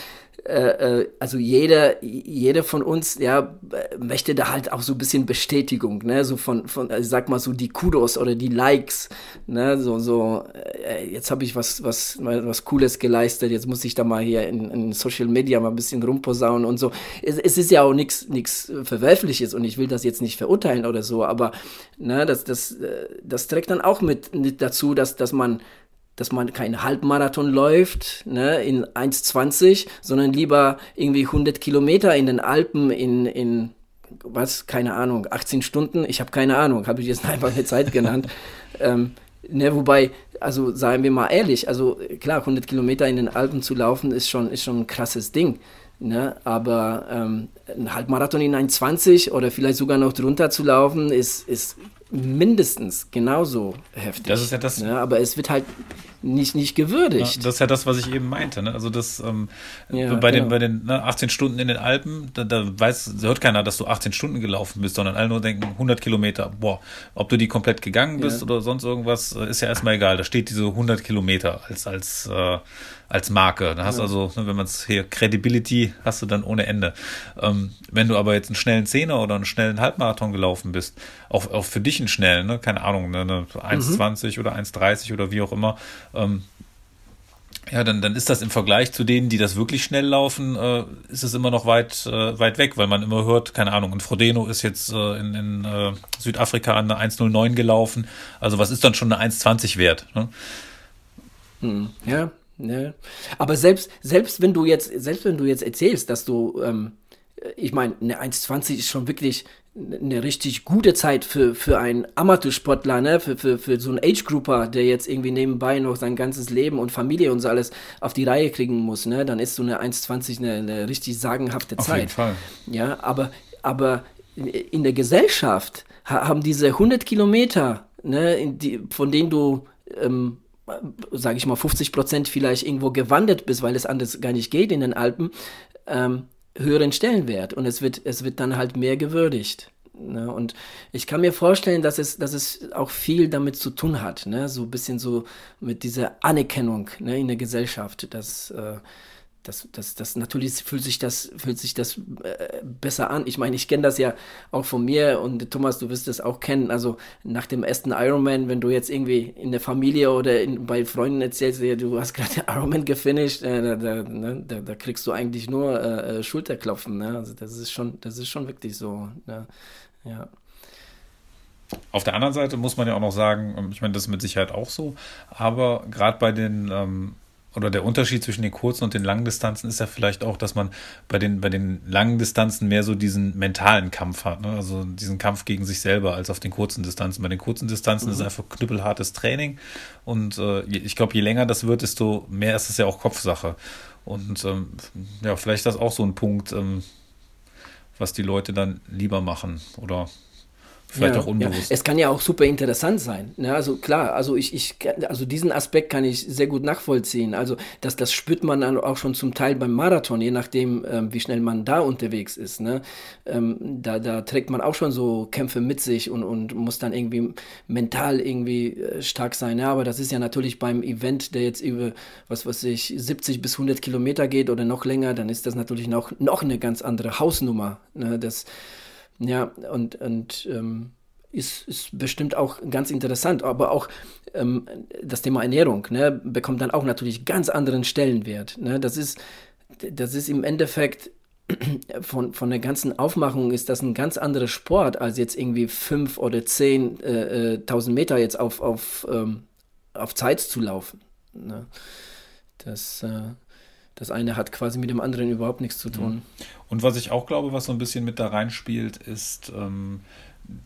äh, äh, also jeder, jeder von uns, ja, möchte da halt auch so ein bisschen Bestätigung, ne, so von, von, ich sag mal so die Kudos oder die Likes, ne, so, so, äh, jetzt habe ich was, was, was Cooles geleistet, jetzt muss ich da mal hier in, in Social Media mal ein bisschen rumposaunen und so. Es, es ist ja auch nichts, nichts Verwerfliches und ich will das jetzt nicht verurteilen oder so, aber, ne, das, das, das trägt dann auch mit, mit dazu, dass, dass man dass man keinen Halbmarathon läuft ne, in 1,20, sondern lieber irgendwie 100 Kilometer in den Alpen in, in was, keine Ahnung, 18 Stunden, ich habe keine Ahnung, habe ich jetzt einfach eine Zeit genannt. ähm, ne, wobei, also seien wir mal ehrlich, also klar, 100 Kilometer in den Alpen zu laufen ist schon, ist schon ein krasses Ding. Ne? Aber ähm, ein Halbmarathon in 1,20 oder vielleicht sogar noch drunter zu laufen, ist, ist mindestens genauso heftig.
Das ist ja das.
Ne? Aber es wird halt nicht, nicht gewürdigt.
Ja, das ist ja das, was ich eben meinte. Ne? Also das ähm, ja, bei, genau. den, bei den ne, 18 Stunden in den Alpen, da, da weiß, hört keiner, dass du 18 Stunden gelaufen bist, sondern alle nur denken, 100 Kilometer, boah, ob du die komplett gegangen bist ja. oder sonst irgendwas, äh, ist ja erstmal egal. Da steht diese 100 Kilometer als, als äh, als Marke. Da hast also, ne, wenn man es hier Credibility hast du dann ohne Ende. Ähm, wenn du aber jetzt einen schnellen Zehner oder einen schnellen Halbmarathon gelaufen bist, auch, auch für dich einen schnellen, ne, keine Ahnung, ne, eine 1,20 mhm. oder 1,30 oder wie auch immer, ähm, ja, dann, dann ist das im Vergleich zu denen, die das wirklich schnell laufen, äh, ist es immer noch weit, äh, weit weg, weil man immer hört, keine Ahnung, ein Frodeno ist jetzt äh, in, in äh, Südafrika an eine 1,09 gelaufen. Also was ist dann schon eine 1,20 wert? Ne?
Hm, ja, Ne? Aber selbst, selbst wenn du jetzt, selbst wenn du jetzt erzählst, dass du, ähm, ich meine, eine 1,20 ist schon wirklich eine richtig gute Zeit für, für einen Amateursportler, ne? für, für, für so einen Age-Grouper, der jetzt irgendwie nebenbei noch sein ganzes Leben und Familie und so alles auf die Reihe kriegen muss, ne? dann ist so eine 1,20 eine, eine richtig sagenhafte Zeit. Auf jeden Fall. Ja, aber, aber in der Gesellschaft haben diese 100 Kilometer, ne, die, von denen du ähm, sage ich mal, 50 Prozent vielleicht irgendwo gewandert bist, weil es anders gar nicht geht in den Alpen, ähm, höheren Stellenwert und es wird, es wird dann halt mehr gewürdigt. Ne? Und ich kann mir vorstellen, dass es, dass es auch viel damit zu tun hat, ne? so ein bisschen so mit dieser Anerkennung ne, in der Gesellschaft, dass, äh, das, das, das natürlich fühlt sich das, fühlt sich das äh, besser an. Ich meine, ich kenne das ja auch von mir und Thomas, du wirst das auch kennen. Also nach dem ersten Ironman, wenn du jetzt irgendwie in der Familie oder in, bei Freunden erzählst, ja, du hast gerade Ironman gefinisht, äh, da, da, ne, da, da, kriegst du eigentlich nur äh, äh, Schulterklopfen. Ne? Also das ist schon, das ist schon wirklich so. Ne? Ja.
Auf der anderen Seite muss man ja auch noch sagen, ich meine, das ist mit Sicherheit auch so, aber gerade bei den ähm, oder der Unterschied zwischen den kurzen und den langen Distanzen ist ja vielleicht auch, dass man bei den, bei den langen Distanzen mehr so diesen mentalen Kampf hat, ne? also diesen Kampf gegen sich selber als auf den kurzen Distanzen. Bei den kurzen Distanzen mhm. ist es einfach knüppelhartes Training und äh, ich glaube, je länger das wird, desto mehr ist es ja auch Kopfsache. Und ähm, ja, vielleicht ist das auch so ein Punkt, ähm, was die Leute dann lieber machen oder Vielleicht
ja,
auch unbewusst.
Ja. Es kann ja auch super interessant sein. Ne? Also klar, also ich, ich, also diesen Aspekt kann ich sehr gut nachvollziehen. Also das, das spürt man dann auch schon zum Teil beim Marathon, je nachdem, ähm, wie schnell man da unterwegs ist. Ne? Ähm, da, da trägt man auch schon so Kämpfe mit sich und, und muss dann irgendwie mental irgendwie äh, stark sein. Ja, aber das ist ja natürlich beim Event, der jetzt über, was weiß ich, 70 bis 100 Kilometer geht oder noch länger, dann ist das natürlich noch, noch eine ganz andere Hausnummer. Ne? Das ja, und, und ähm, ist, ist bestimmt auch ganz interessant, aber auch ähm, das Thema Ernährung ne, bekommt dann auch natürlich ganz anderen Stellenwert. Ne? Das, ist, das ist im Endeffekt von, von der ganzen Aufmachung ist das ein ganz anderer Sport, als jetzt irgendwie fünf oder zehn äh, äh, tausend Meter jetzt auf, auf, ähm, auf Zeit zu laufen. Ne? Das, äh, das eine hat quasi mit dem anderen überhaupt nichts zu tun.
Und was ich auch glaube, was so ein bisschen mit da reinspielt, ist, ähm,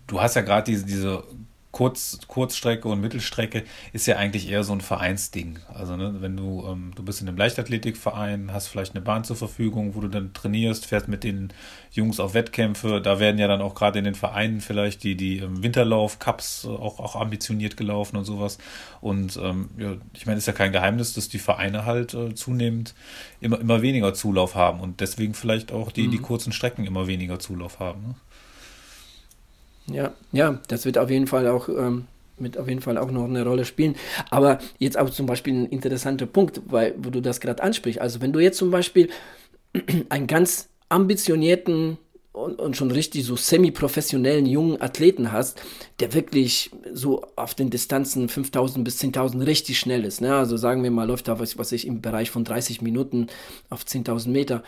du hast ja gerade diese, diese Kurz, Kurzstrecke und Mittelstrecke ist ja eigentlich eher so ein Vereinsding. Also ne, wenn du, ähm, du bist in einem Leichtathletikverein, hast vielleicht eine Bahn zur Verfügung, wo du dann trainierst, fährst mit den Jungs auf Wettkämpfe, da werden ja dann auch gerade in den Vereinen vielleicht die, die ähm, Winterlauf-Cups auch, auch ambitioniert gelaufen und sowas. Und ähm, ja, ich meine, ist ja kein Geheimnis, dass die Vereine halt äh, zunehmend immer, immer weniger Zulauf haben und deswegen vielleicht auch die, mhm. die kurzen Strecken immer weniger Zulauf haben. Ne?
Ja, ja, das wird auf jeden Fall auch ähm, mit auf jeden Fall auch noch eine Rolle spielen. Aber jetzt auch zum Beispiel ein interessanter Punkt, weil wo du das gerade ansprichst. Also wenn du jetzt zum Beispiel einen ganz ambitionierten und, und schon richtig so semi-professionellen jungen Athleten hast, der wirklich so auf den Distanzen 5000 bis 10.000 richtig schnell ist. Ne? Also sagen wir mal, läuft da was, was ich im Bereich von 30 Minuten auf 10.000 Meter.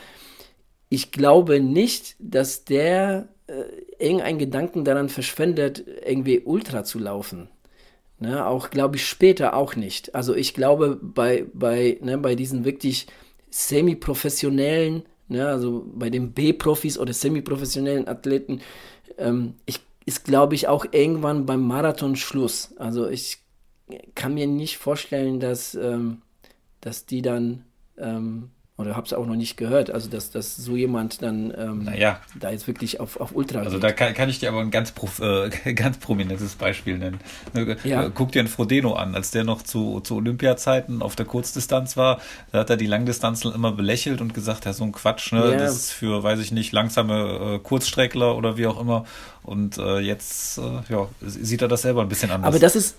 Ich glaube nicht, dass der äh, irgendeinen Gedanken daran verschwendet, irgendwie Ultra zu laufen. Ne, auch glaube ich später auch nicht. Also ich glaube bei, bei, ne, bei diesen wirklich semi-professionellen, ne, also bei den B-Profis oder semi-professionellen Athleten, ähm, ich, ist glaube ich auch irgendwann beim Marathon Schluss. Also ich kann mir nicht vorstellen, dass, ähm, dass die dann ähm, oder habe es auch noch nicht gehört, also dass, dass so jemand dann ähm,
naja.
da jetzt wirklich auf, auf Ultra
Also geht. da kann, kann ich dir aber ein ganz, äh, ganz prominentes Beispiel nennen. Ne, ja. Guck dir einen Frodeno an, als der noch zu, zu Olympiazeiten auf der Kurzdistanz war, da hat er die Langdistanzen immer belächelt und gesagt, ja, so ein Quatsch, ne? Ja. das ist für, weiß ich nicht, langsame äh, Kurzstreckler oder wie auch immer. Und äh, jetzt äh, ja, sieht er das selber ein bisschen anders.
Aber das ist,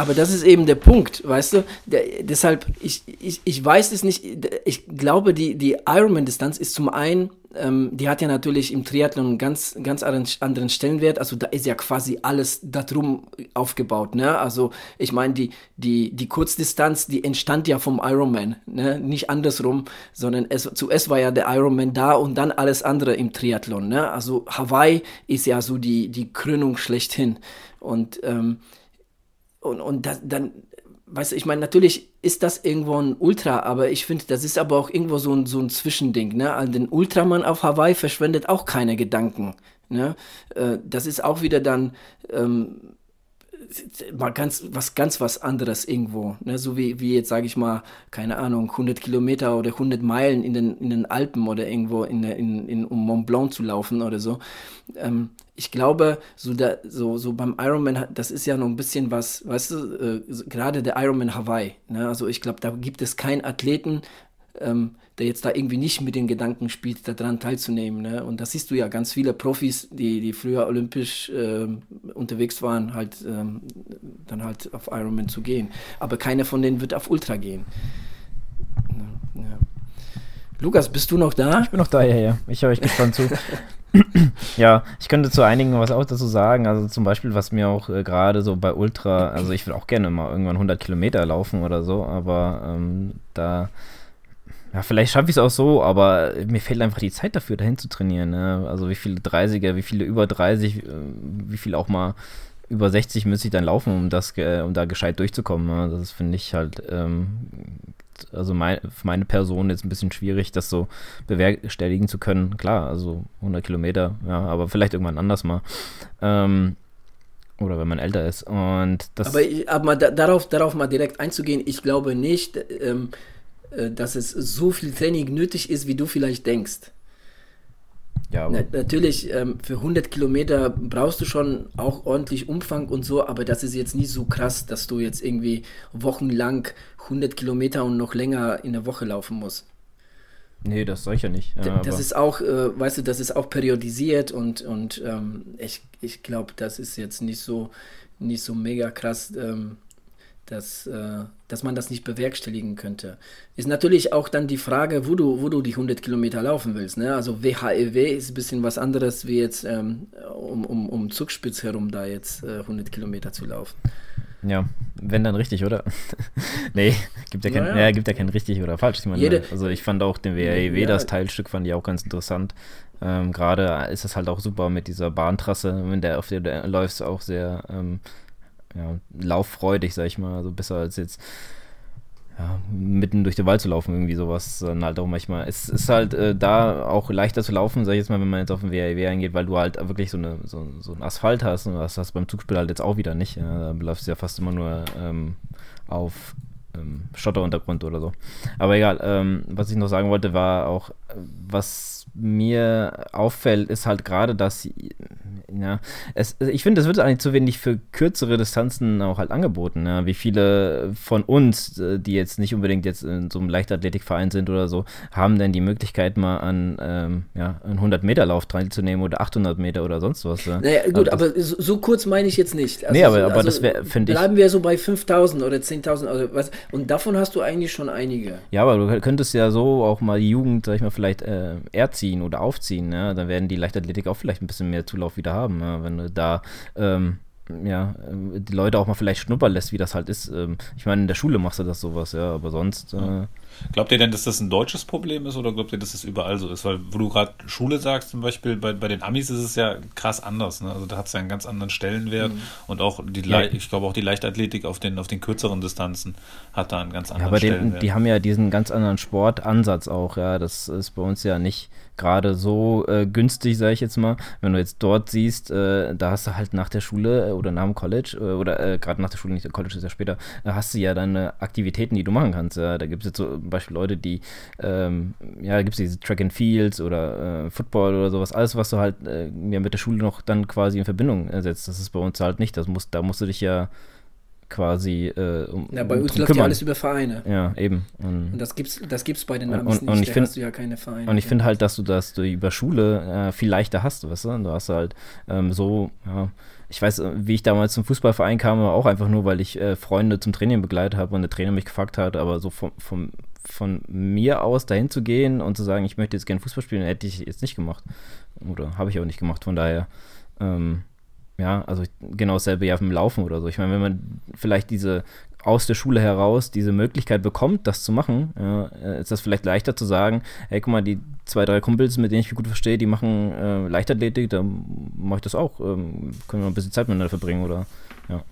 aber das ist eben der Punkt, weißt du? Der, deshalb, ich, ich, ich weiß es nicht, ich glaube, die, die Ironman-Distanz ist zum einen, ähm, die hat ja natürlich im Triathlon einen ganz, ganz anderen Stellenwert, also da ist ja quasi alles darum aufgebaut, ne? Also ich meine, die, die, die Kurzdistanz, die entstand ja vom Ironman, ne? Nicht andersrum, sondern es, zuerst war ja der Ironman da und dann alles andere im Triathlon, ne? Also Hawaii ist ja so die, die Krönung schlechthin und ähm, und, und das, dann, weißt du, ich meine, natürlich ist das irgendwo ein Ultra, aber ich finde, das ist aber auch irgendwo so ein, so ein Zwischending. Ne? Also den Ultramann auf Hawaii verschwendet auch keine Gedanken. Ne? Äh, das ist auch wieder dann ähm, mal ganz was ganz was anderes irgendwo. Ne? So wie, wie jetzt, sage ich mal, keine Ahnung, 100 Kilometer oder 100 Meilen in den, in den Alpen oder irgendwo in, in, in, um Mont Blanc zu laufen oder so. Ähm, ich glaube, so, da, so, so beim Ironman, das ist ja noch ein bisschen was, weißt du, äh, gerade der Ironman Hawaii. Ne? Also ich glaube, da gibt es keinen Athleten, ähm, der jetzt da irgendwie nicht mit den Gedanken spielt, daran teilzunehmen. Ne? Und das siehst du ja ganz viele Profis, die, die früher olympisch äh, unterwegs waren, halt ähm, dann halt auf Ironman zu gehen. Aber keiner von denen wird auf Ultra gehen. Ja, ja. Lukas, bist du noch da?
Ich bin noch da, ja, ja. Ich höre euch gespannt zu. ja, ich könnte zu einigen was auch dazu sagen. Also zum Beispiel, was mir auch äh, gerade so bei Ultra, also ich will auch gerne mal irgendwann 100 Kilometer laufen oder so, aber ähm, da, ja, vielleicht schaffe ich es auch so, aber mir fehlt einfach die Zeit dafür, dahin zu trainieren. Ne? Also wie viele 30er, wie viele über 30, äh, wie viele auch mal über 60 müsste ich dann laufen, um das, äh, um da gescheit durchzukommen. Ne? Das finde ich halt ähm, also mein, für meine Person jetzt ein bisschen schwierig, das so bewerkstelligen zu können. Klar, also 100 Kilometer, ja, aber vielleicht irgendwann anders mal. Ähm, oder wenn man älter ist. Und das
aber, aber mal da, darauf, darauf mal direkt einzugehen, ich glaube nicht, ähm, äh, dass es so viel Training nötig ist, wie du vielleicht denkst. Ja, Na, natürlich, ähm, für 100 Kilometer brauchst du schon auch ordentlich Umfang und so, aber das ist jetzt nicht so krass, dass du jetzt irgendwie wochenlang 100 Kilometer und noch länger in der Woche laufen musst.
Nee, das soll ich ja nicht. Ja,
das ist auch, äh, weißt du, das ist auch periodisiert und, und ähm, ich, ich glaube, das ist jetzt nicht so, nicht so mega krass. Ähm, dass, äh, dass man das nicht bewerkstelligen könnte. Ist natürlich auch dann die Frage, wo du, wo du die 100 Kilometer laufen willst. Ne? Also WHEW e ist ein bisschen was anderes, wie jetzt ähm, um, um, um Zugspitz herum da jetzt äh, 100 Kilometer zu laufen.
Ja, wenn dann richtig, oder? nee, gibt ja, kein, naja. ja, gibt ja kein richtig oder falsch. Ich meine, Jede, also ich fand auch den WHEW, e ja, das Teilstück fand ich auch ganz interessant. Ähm, Gerade ist es halt auch super mit dieser Bahntrasse, wenn der auf der du läufst, auch sehr ähm, ja, lauffreudig, sag ich mal. Also besser als jetzt ja, mitten durch den Wald zu laufen, irgendwie sowas dann halt auch manchmal. Es ist halt äh, da auch leichter zu laufen, sag ich jetzt mal, wenn man jetzt auf den WRW eingeht, weil du halt wirklich so, eine, so, so einen Asphalt hast und das hast du beim Zugspiel halt jetzt auch wieder nicht. Ja, da läufst du ja fast immer nur ähm, auf ähm, Schotteruntergrund oder so. Aber egal, ähm, was ich noch sagen wollte, war auch, was mir auffällt, ist halt gerade, dass ja, es, ich finde, es wird eigentlich zu wenig für kürzere Distanzen auch halt angeboten. Ja. Wie viele von uns, äh, die jetzt nicht unbedingt jetzt in so einem Leichtathletikverein sind oder so, haben denn die Möglichkeit mal an ähm, ja, einen 100-Meter-Lauf teilzunehmen oder 800 Meter oder sonst was. Ja.
Naja, gut, also aber so, so, kurz meine ich jetzt nicht.
Also, nee, aber, aber also das wäre, finde
ich. Bleiben wir so bei 5000 oder 10.000 oder was. Und davon hast du eigentlich schon einige.
Ja, aber du könntest ja so auch mal die Jugend, sag ich mal, vielleicht äh, erziehen oder aufziehen. Ja? Dann werden die Leichtathletik auch vielleicht ein bisschen mehr Zulauf wieder haben, ja? wenn du da ähm, ja, die Leute auch mal vielleicht schnuppern lässt, wie das halt ist. Ähm, ich meine, in der Schule machst du das sowas, ja, aber sonst. Äh,
Glaubt ihr denn, dass das ein deutsches Problem ist oder glaubt ihr, dass das überall so ist? Weil, wo du gerade Schule sagst, zum Beispiel, bei, bei den Amis ist es ja krass anders. Ne? Also da hat es ja einen ganz anderen Stellenwert mhm. und auch die, ja. ich glaube auch die Leichtathletik auf den, auf den kürzeren Distanzen hat da einen ganz anderen ja, aber
Stellenwert. Den, die haben ja diesen ganz anderen Sportansatz auch, ja. Das ist bei uns ja nicht gerade so äh, günstig, sage ich jetzt mal. Wenn du jetzt dort siehst, äh, da hast du halt nach der Schule äh, oder nach dem College äh, oder äh, gerade nach der Schule, nicht der College ist ja später, hast du ja deine Aktivitäten, die du machen kannst. Ja. Da gibt es jetzt so zum Beispiel Leute, die, ähm, ja, da gibt es diese Track and Fields oder Football oder sowas, alles, was du halt ja, mit der Schule noch dann quasi in Verbindung setzt. Das ist bei uns halt nicht. Das muss, da musst du dich ja quasi äh, um.
Ja, bei uns läuft ja alles über Vereine.
Ja, eben.
Und, und das gibt's, das gibt's bei den Amis
und, und, nicht.
Ich
find, hast du ja keine Vereine. Und ich finde halt, dass du das du über Schule äh, viel leichter hast, weißt du? Du hast halt ähm, so, ja, ich weiß, äh, wie ich damals zum Fußballverein kam, aber auch einfach nur, weil ich äh, Freunde zum Training begleitet habe und der Trainer mich gefragt hat, aber so vom, vom von mir aus dahin zu gehen und zu sagen, ich möchte jetzt gerne Fußball spielen, hätte ich jetzt nicht gemacht. Oder habe ich auch nicht gemacht. Von daher, ähm, ja, also genau dasselbe ja dem Laufen oder so. Ich meine, wenn man vielleicht diese aus der Schule heraus diese Möglichkeit bekommt, das zu machen, ja, äh, ist das vielleicht leichter zu sagen, hey, guck mal, die zwei, drei Kumpels, mit denen ich mich gut verstehe, die machen äh, Leichtathletik, dann mache ich das auch. Ähm, können wir ein bisschen Zeit miteinander verbringen oder ja.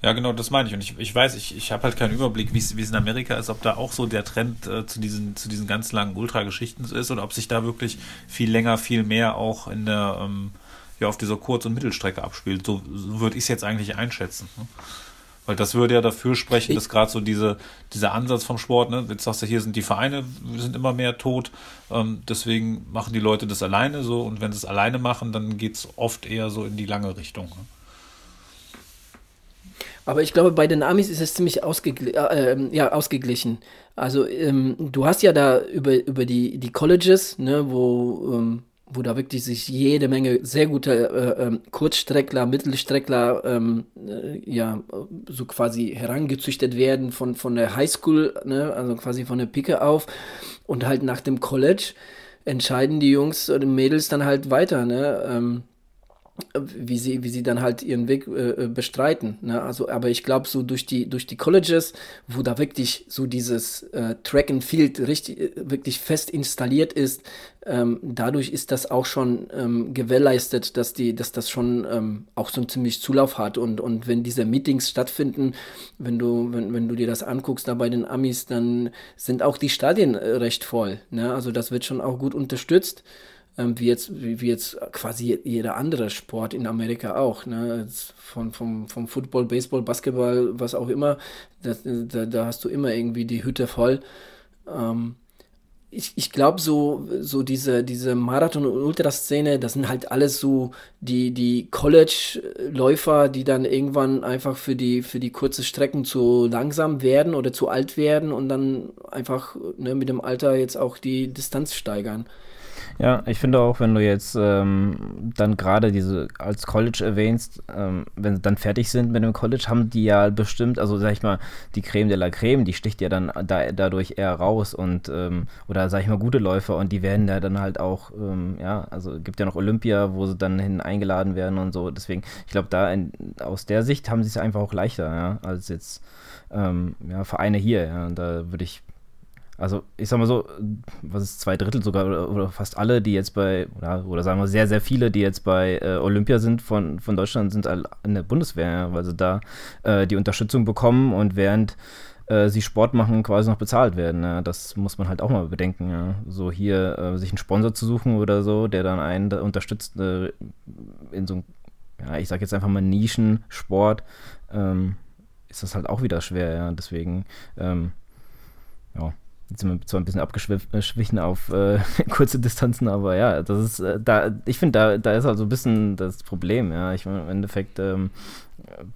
Ja, genau, das meine ich. Und ich, ich weiß, ich, ich habe halt keinen Überblick, wie es in Amerika ist, ob da auch so der Trend äh, zu, diesen, zu diesen ganz langen Ultrageschichten ist oder ob sich da wirklich viel länger, viel mehr auch in der ähm, ja auf dieser Kurz- und Mittelstrecke abspielt. So, so würde ich es jetzt eigentlich einschätzen. Ne? Weil das würde ja dafür sprechen, dass gerade so diese, dieser Ansatz vom Sport, ne, jetzt sagst du, hier sind die Vereine, sind immer mehr tot, ähm, deswegen machen die Leute das alleine so und wenn sie es alleine machen, dann geht es oft eher so in die lange Richtung. Ne?
Aber ich glaube, bei den Amis ist es ziemlich ausgegl äh, ähm, ja, ausgeglichen. Also ähm, du hast ja da über, über die, die Colleges, ne, wo ähm, wo da wirklich sich jede Menge sehr gute äh, ähm, Kurzstreckler, Mittelstreckler ähm, äh, ja so quasi herangezüchtet werden von, von der Highschool, ne, also quasi von der Picke auf und halt nach dem College entscheiden die Jungs oder Mädels dann halt weiter, ne? Ähm, wie sie, wie sie dann halt ihren Weg äh, äh, bestreiten. Ne? Also, aber ich glaube, so durch die, durch die Colleges, wo da wirklich so dieses äh, Track and Field richtig, äh, wirklich fest installiert ist, ähm, dadurch ist das auch schon ähm, gewährleistet, dass die, dass das schon ähm, auch so einen ziemlich Zulauf hat. Und, und wenn diese Meetings stattfinden, wenn du, wenn, wenn du dir das anguckst da bei den Amis, dann sind auch die Stadien äh, recht voll. Ne? Also das wird schon auch gut unterstützt ähm, wie, jetzt, wie, jetzt quasi jeder andere Sport in Amerika auch. Ne? Von, vom, vom Football, Baseball, Basketball, was auch immer, das, da, da hast du immer irgendwie die Hütte voll. Ähm, ich, ich glaube, so, so diese, diese Marathon- und Ultraszene, das sind halt alles so die, die College-Läufer, die dann irgendwann einfach für die, für die kurze Strecken zu langsam werden oder zu alt werden und dann einfach ne, mit dem Alter jetzt auch die Distanz steigern.
Ja, ich finde auch, wenn du jetzt ähm, dann gerade diese als College erwähnst, ähm, wenn sie dann fertig sind mit dem College, haben die ja bestimmt, also sag ich mal, die Creme de la Creme, die sticht ja dann da, dadurch eher raus und ähm, oder sag ich mal gute Läufer und die werden ja dann halt auch, ähm, ja, also gibt ja noch Olympia, wo sie dann hin eingeladen werden und so. Deswegen, ich glaube, da in, aus der Sicht haben sie es einfach auch leichter, ja, als jetzt ähm, ja, Vereine hier. Ja, und da würde ich also ich sag mal so, was ist zwei Drittel sogar oder, oder fast alle, die jetzt bei, oder, oder, sagen wir sehr, sehr viele, die jetzt bei äh, Olympia sind von, von Deutschland, sind in der Bundeswehr, weil sie da äh, die Unterstützung bekommen und während äh, sie Sport machen, quasi noch bezahlt werden. Ja. Das muss man halt auch mal bedenken. Ja. So hier äh, sich einen Sponsor zu suchen oder so, der dann einen da unterstützt äh, in so einem, ja, ich sag jetzt einfach mal Nischensport, ähm, ist das halt auch wieder schwer, ja. Deswegen, ähm, ja. Jetzt sind wir zwar ein bisschen abgeschwichen auf äh, kurze Distanzen, aber ja, das ist, äh, da, ich finde, da, da ist halt so ein bisschen das Problem, ja. Ich meine, im Endeffekt, ähm,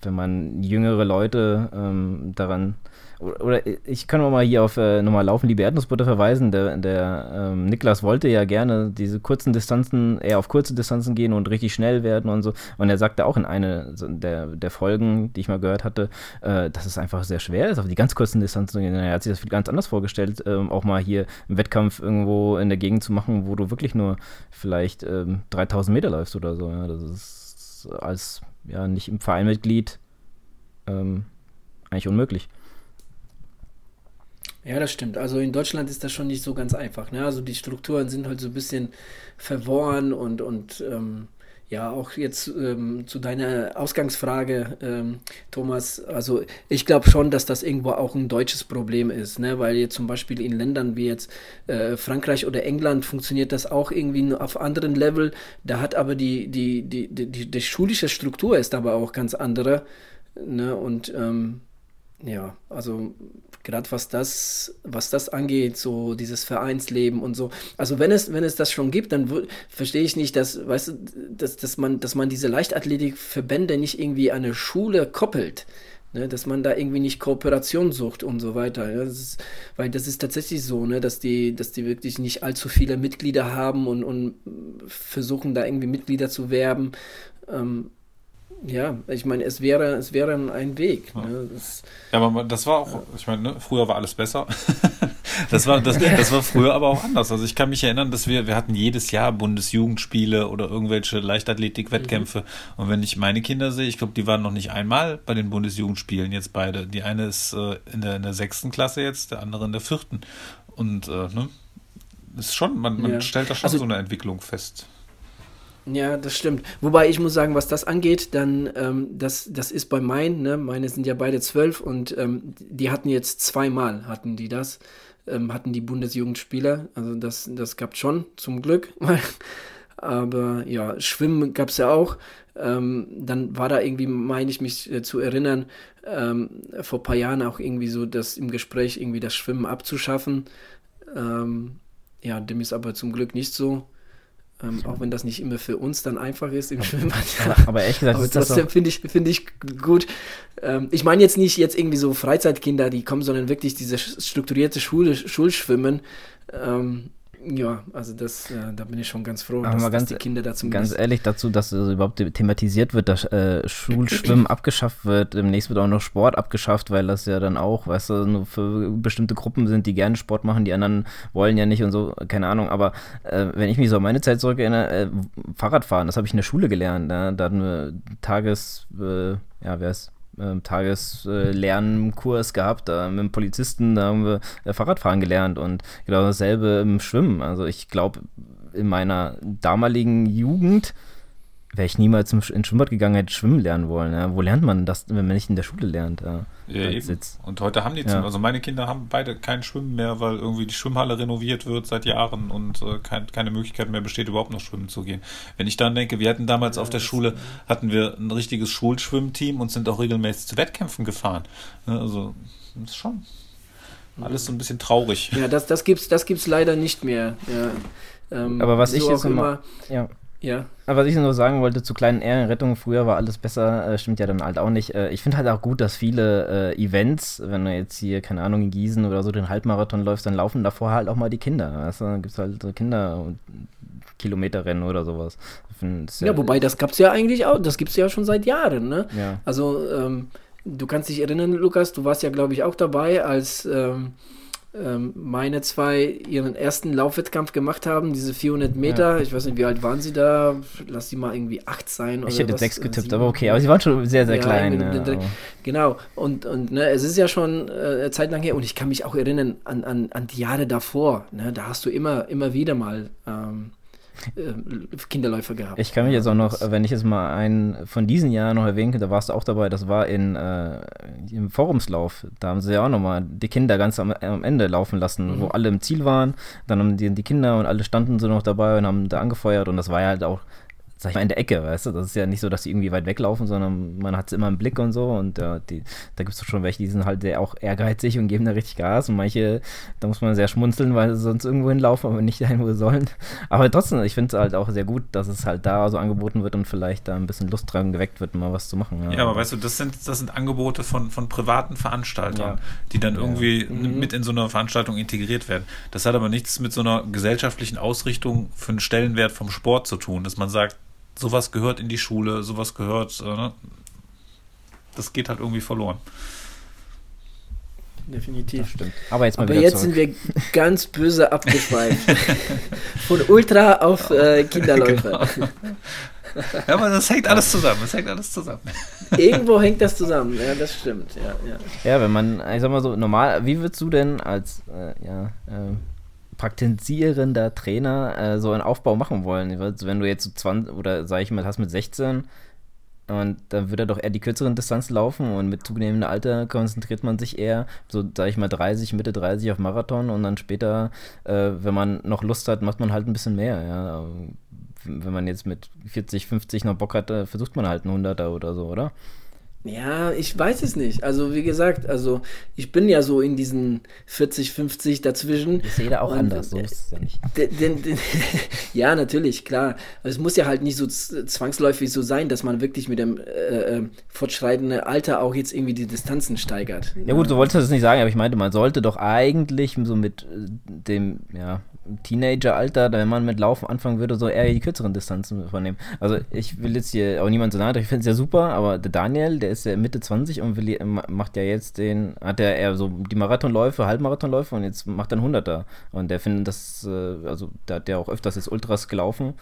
wenn man jüngere Leute ähm, daran oder ich kann mal hier auf äh, nochmal Laufen liebe Erdnussbutter verweisen. Der, der ähm, Niklas wollte ja gerne diese kurzen Distanzen, eher auf kurze Distanzen gehen und richtig schnell werden und so. Und er sagte auch in einer der, der Folgen, die ich mal gehört hatte, äh, dass es einfach sehr schwer ist, auf die ganz kurzen Distanzen zu gehen. Er hat sich das ganz anders vorgestellt, ähm, auch mal hier einen Wettkampf irgendwo in der Gegend zu machen, wo du wirklich nur vielleicht ähm, 3000 Meter läufst oder so. Ja, das ist als ja nicht im Vereinmitglied ähm, eigentlich unmöglich.
Ja, das stimmt. Also in Deutschland ist das schon nicht so ganz einfach. Ne? Also die Strukturen sind halt so ein bisschen verworren und, und ähm, ja, auch jetzt ähm, zu deiner Ausgangsfrage, ähm, Thomas. Also ich glaube schon, dass das irgendwo auch ein deutsches Problem ist, ne? weil jetzt zum Beispiel in Ländern wie jetzt äh, Frankreich oder England funktioniert das auch irgendwie auf anderen Level. Da hat aber die, die, die, die, die, die schulische Struktur ist aber auch ganz andere. Ne? Und ähm, ja, also gerade was das, was das angeht, so dieses Vereinsleben und so. Also wenn es, wenn es das schon gibt, dann verstehe ich nicht, dass, weißt du, dass, dass man, dass man diese Leichtathletikverbände nicht irgendwie an eine Schule koppelt. Ne, dass man da irgendwie nicht Kooperation sucht und so weiter. Das ist, weil das ist tatsächlich so, ne, dass die, dass die wirklich nicht allzu viele Mitglieder haben und, und versuchen da irgendwie Mitglieder zu werben. Ähm, ja, ich meine, es wäre, es wäre ein Weg. Ja, ne?
das, ja aber das war auch, ich meine, ne, früher war alles besser. das, war, das, das war früher aber auch anders. Also ich kann mich erinnern, dass wir, wir hatten jedes Jahr Bundesjugendspiele oder irgendwelche Leichtathletik-Wettkämpfe. Mhm. Und wenn ich meine Kinder sehe, ich glaube, die waren noch nicht einmal bei den Bundesjugendspielen, jetzt beide. Die eine ist äh, in, der, in der sechsten Klasse jetzt, der andere in der vierten. Und äh, ne, ist schon, man, man ja. stellt da schon also, so eine Entwicklung fest.
Ja, das stimmt. Wobei ich muss sagen, was das angeht, dann, ähm, das, das ist bei meinen, ne? meine sind ja beide zwölf und ähm, die hatten jetzt zweimal, hatten die das, ähm, hatten die Bundesjugendspieler. Also das, das gab schon, zum Glück. Aber ja, Schwimmen gab es ja auch. Ähm, dann war da irgendwie, meine ich mich äh, zu erinnern, ähm, vor ein paar Jahren auch irgendwie so, dass im Gespräch irgendwie das Schwimmen abzuschaffen. Ähm, ja, dem ist aber zum Glück nicht so. Ähm, auch wenn das nicht immer für uns dann einfach ist im Schwimmbad. Ja.
Aber ehrlich gesagt,
aber trotzdem finde ich, find ich gut. Ähm, ich meine jetzt nicht jetzt irgendwie so Freizeitkinder, die kommen, sondern wirklich diese strukturierte Schule, Schulschwimmen. Ähm, Ja, also das, äh, da bin ich schon ganz froh, dass,
ganz,
dass die Kinder dazu
Ganz ehrlich dazu, dass also überhaupt thematisiert wird, dass äh, Schulschwimmen abgeschafft wird. Demnächst wird auch noch Sport abgeschafft, weil das ja dann auch, weißt du, nur für bestimmte Gruppen sind, die gerne Sport machen, die anderen wollen ja nicht und so, keine Ahnung. Aber äh, wenn ich mich so an meine Zeit zurückerinnere, äh, Fahrradfahren, das habe ich in der Schule gelernt. Ja? Da hatten wir Tages, äh, ja, wer ist ähm, Tageslernkurs gehabt, da mit dem Polizisten, da haben wir äh, Fahrradfahren gelernt und genau dasselbe im Schwimmen. Also ich glaube, in meiner damaligen Jugend wäre ich niemals ins Schwimmbad gegangen, hätte schwimmen lernen wollen. Ja. Wo lernt man das, wenn man nicht in der Schule lernt? Ja,
ja eben. Und heute haben die, zum, also meine Kinder haben beide kein Schwimmen mehr, weil irgendwie die Schwimmhalle renoviert wird seit Jahren und äh, kein, keine Möglichkeit mehr besteht, überhaupt noch schwimmen zu gehen. Wenn ich dann denke, wir hatten damals auf der Schule, hatten wir ein richtiges Schulschwimmteam und sind auch regelmäßig zu Wettkämpfen gefahren. Also, das ist schon alles so ein bisschen traurig.
Ja, das, das gibt's, das gibt's leider nicht mehr. Ja.
Ähm, Aber was so ich jetzt immer, ja. Ja. Aber was ich nur sagen wollte zu kleinen Ehrenrettungen, früher war alles besser, äh, stimmt ja dann halt auch nicht. Äh, ich finde halt auch gut, dass viele äh, Events, wenn du jetzt hier, keine Ahnung, in Gießen oder so den Halbmarathon läufst, dann laufen davor halt auch mal die Kinder. Weißt du? Dann gibt es halt so Kinder-Kilometerrennen oder sowas.
Ja, ja, wobei das gab es ja eigentlich auch, das gibt es ja schon seit Jahren, ne? Ja. Also, ähm, du kannst dich erinnern, Lukas, du warst ja, glaube ich, auch dabei, als. Ähm, ähm, meine zwei ihren ersten Laufwettkampf gemacht haben, diese 400 Meter. Ja. Ich weiß nicht, wie alt waren sie da? Lass sie mal irgendwie acht sein.
ich hätte was, sechs getippt, sieben. aber okay. Aber sie waren schon sehr, sehr ja, klein. Ja,
genau. Und, und ne, es ist ja schon äh, Zeit lang her und ich kann mich auch erinnern an, an, an die Jahre davor. Ne? Da hast du immer, immer wieder mal. Ähm, äh, Kinderläufer gehabt.
Ich kann mich jetzt auch noch, wenn ich jetzt mal einen von diesen Jahren noch erwähnen da warst du auch dabei, das war in, äh, im Forumslauf. Da haben sie ja auch nochmal die Kinder ganz am, am Ende laufen lassen, mhm. wo alle im Ziel waren. Dann haben die, die Kinder und alle standen so noch dabei und haben da angefeuert und das war ja halt auch sag ich mal, in der Ecke, weißt du? Das ist ja nicht so, dass die irgendwie weit weglaufen, sondern man hat es immer im Blick und so. Und äh, die, da gibt es schon welche, die sind halt sehr auch ehrgeizig und geben da richtig Gas. Und manche, da muss man sehr schmunzeln, weil sie sonst irgendwo hinlaufen, aber nicht dahin, wo sie sollen. Aber trotzdem, ich finde es halt auch sehr gut, dass es halt da so angeboten wird und vielleicht da ein bisschen Lust dran geweckt wird, mal was zu machen.
Ja, ja aber weißt du, das sind, das sind Angebote von, von privaten Veranstaltern, ja. die dann irgendwie mhm. mit in so eine Veranstaltung integriert werden. Das hat aber nichts mit so einer gesellschaftlichen Ausrichtung für einen Stellenwert vom Sport zu tun, dass man sagt, sowas gehört in die Schule, sowas gehört, äh, ne? das geht halt irgendwie verloren.
Definitiv. stimmt.
Aber jetzt, mal
Aber jetzt sind wir ganz böse abgeschweift. Von Ultra auf äh, Kinderläufer. Genau.
Ja, aber das hängt alles zusammen. Das hängt alles zusammen.
Irgendwo hängt das zusammen. Ja, das stimmt. Ja, ja.
ja wenn man, ich sag mal so, normal, wie würdest du denn als, äh, ja, äh, praktizierender Trainer äh, so einen Aufbau machen wollen. Wenn du jetzt so 20 oder sag ich mal, hast mit 16 und dann würde er doch eher die kürzeren Distanzen laufen und mit zunehmendem Alter konzentriert man sich eher, so sag ich mal 30, Mitte 30 auf Marathon und dann später, äh, wenn man noch Lust hat, macht man halt ein bisschen mehr. Ja. Wenn man jetzt mit 40, 50 noch Bock hat, versucht man halt einen 100er oder so, oder?
Ja, ich weiß es nicht. Also wie gesagt, also ich bin ja so in diesen 40, 50 dazwischen.
Ist jeder auch und, anders, so ist es ja nicht.
Ja, natürlich, klar. es muss ja halt nicht so zwangsläufig so sein, dass man wirklich mit dem äh, äh, fortschreitenden Alter auch jetzt irgendwie die Distanzen steigert.
Ja gut, du wolltest das nicht sagen, aber ich meinte, man sollte doch eigentlich so mit äh, dem, ja, Teenager-Alter, wenn man mit Laufen anfangen würde, so eher die kürzeren Distanzen übernehmen. Also ich will jetzt hier auch niemand so nahe, ich finde es ja super, aber der Daniel, der ist ja Mitte 20 und will, macht ja jetzt den, hat er eher so die Marathonläufe, Halbmarathonläufe und jetzt macht er einen 100er. Und der findet das, äh, also da hat der auch öfters jetzt Ultras gelaufen.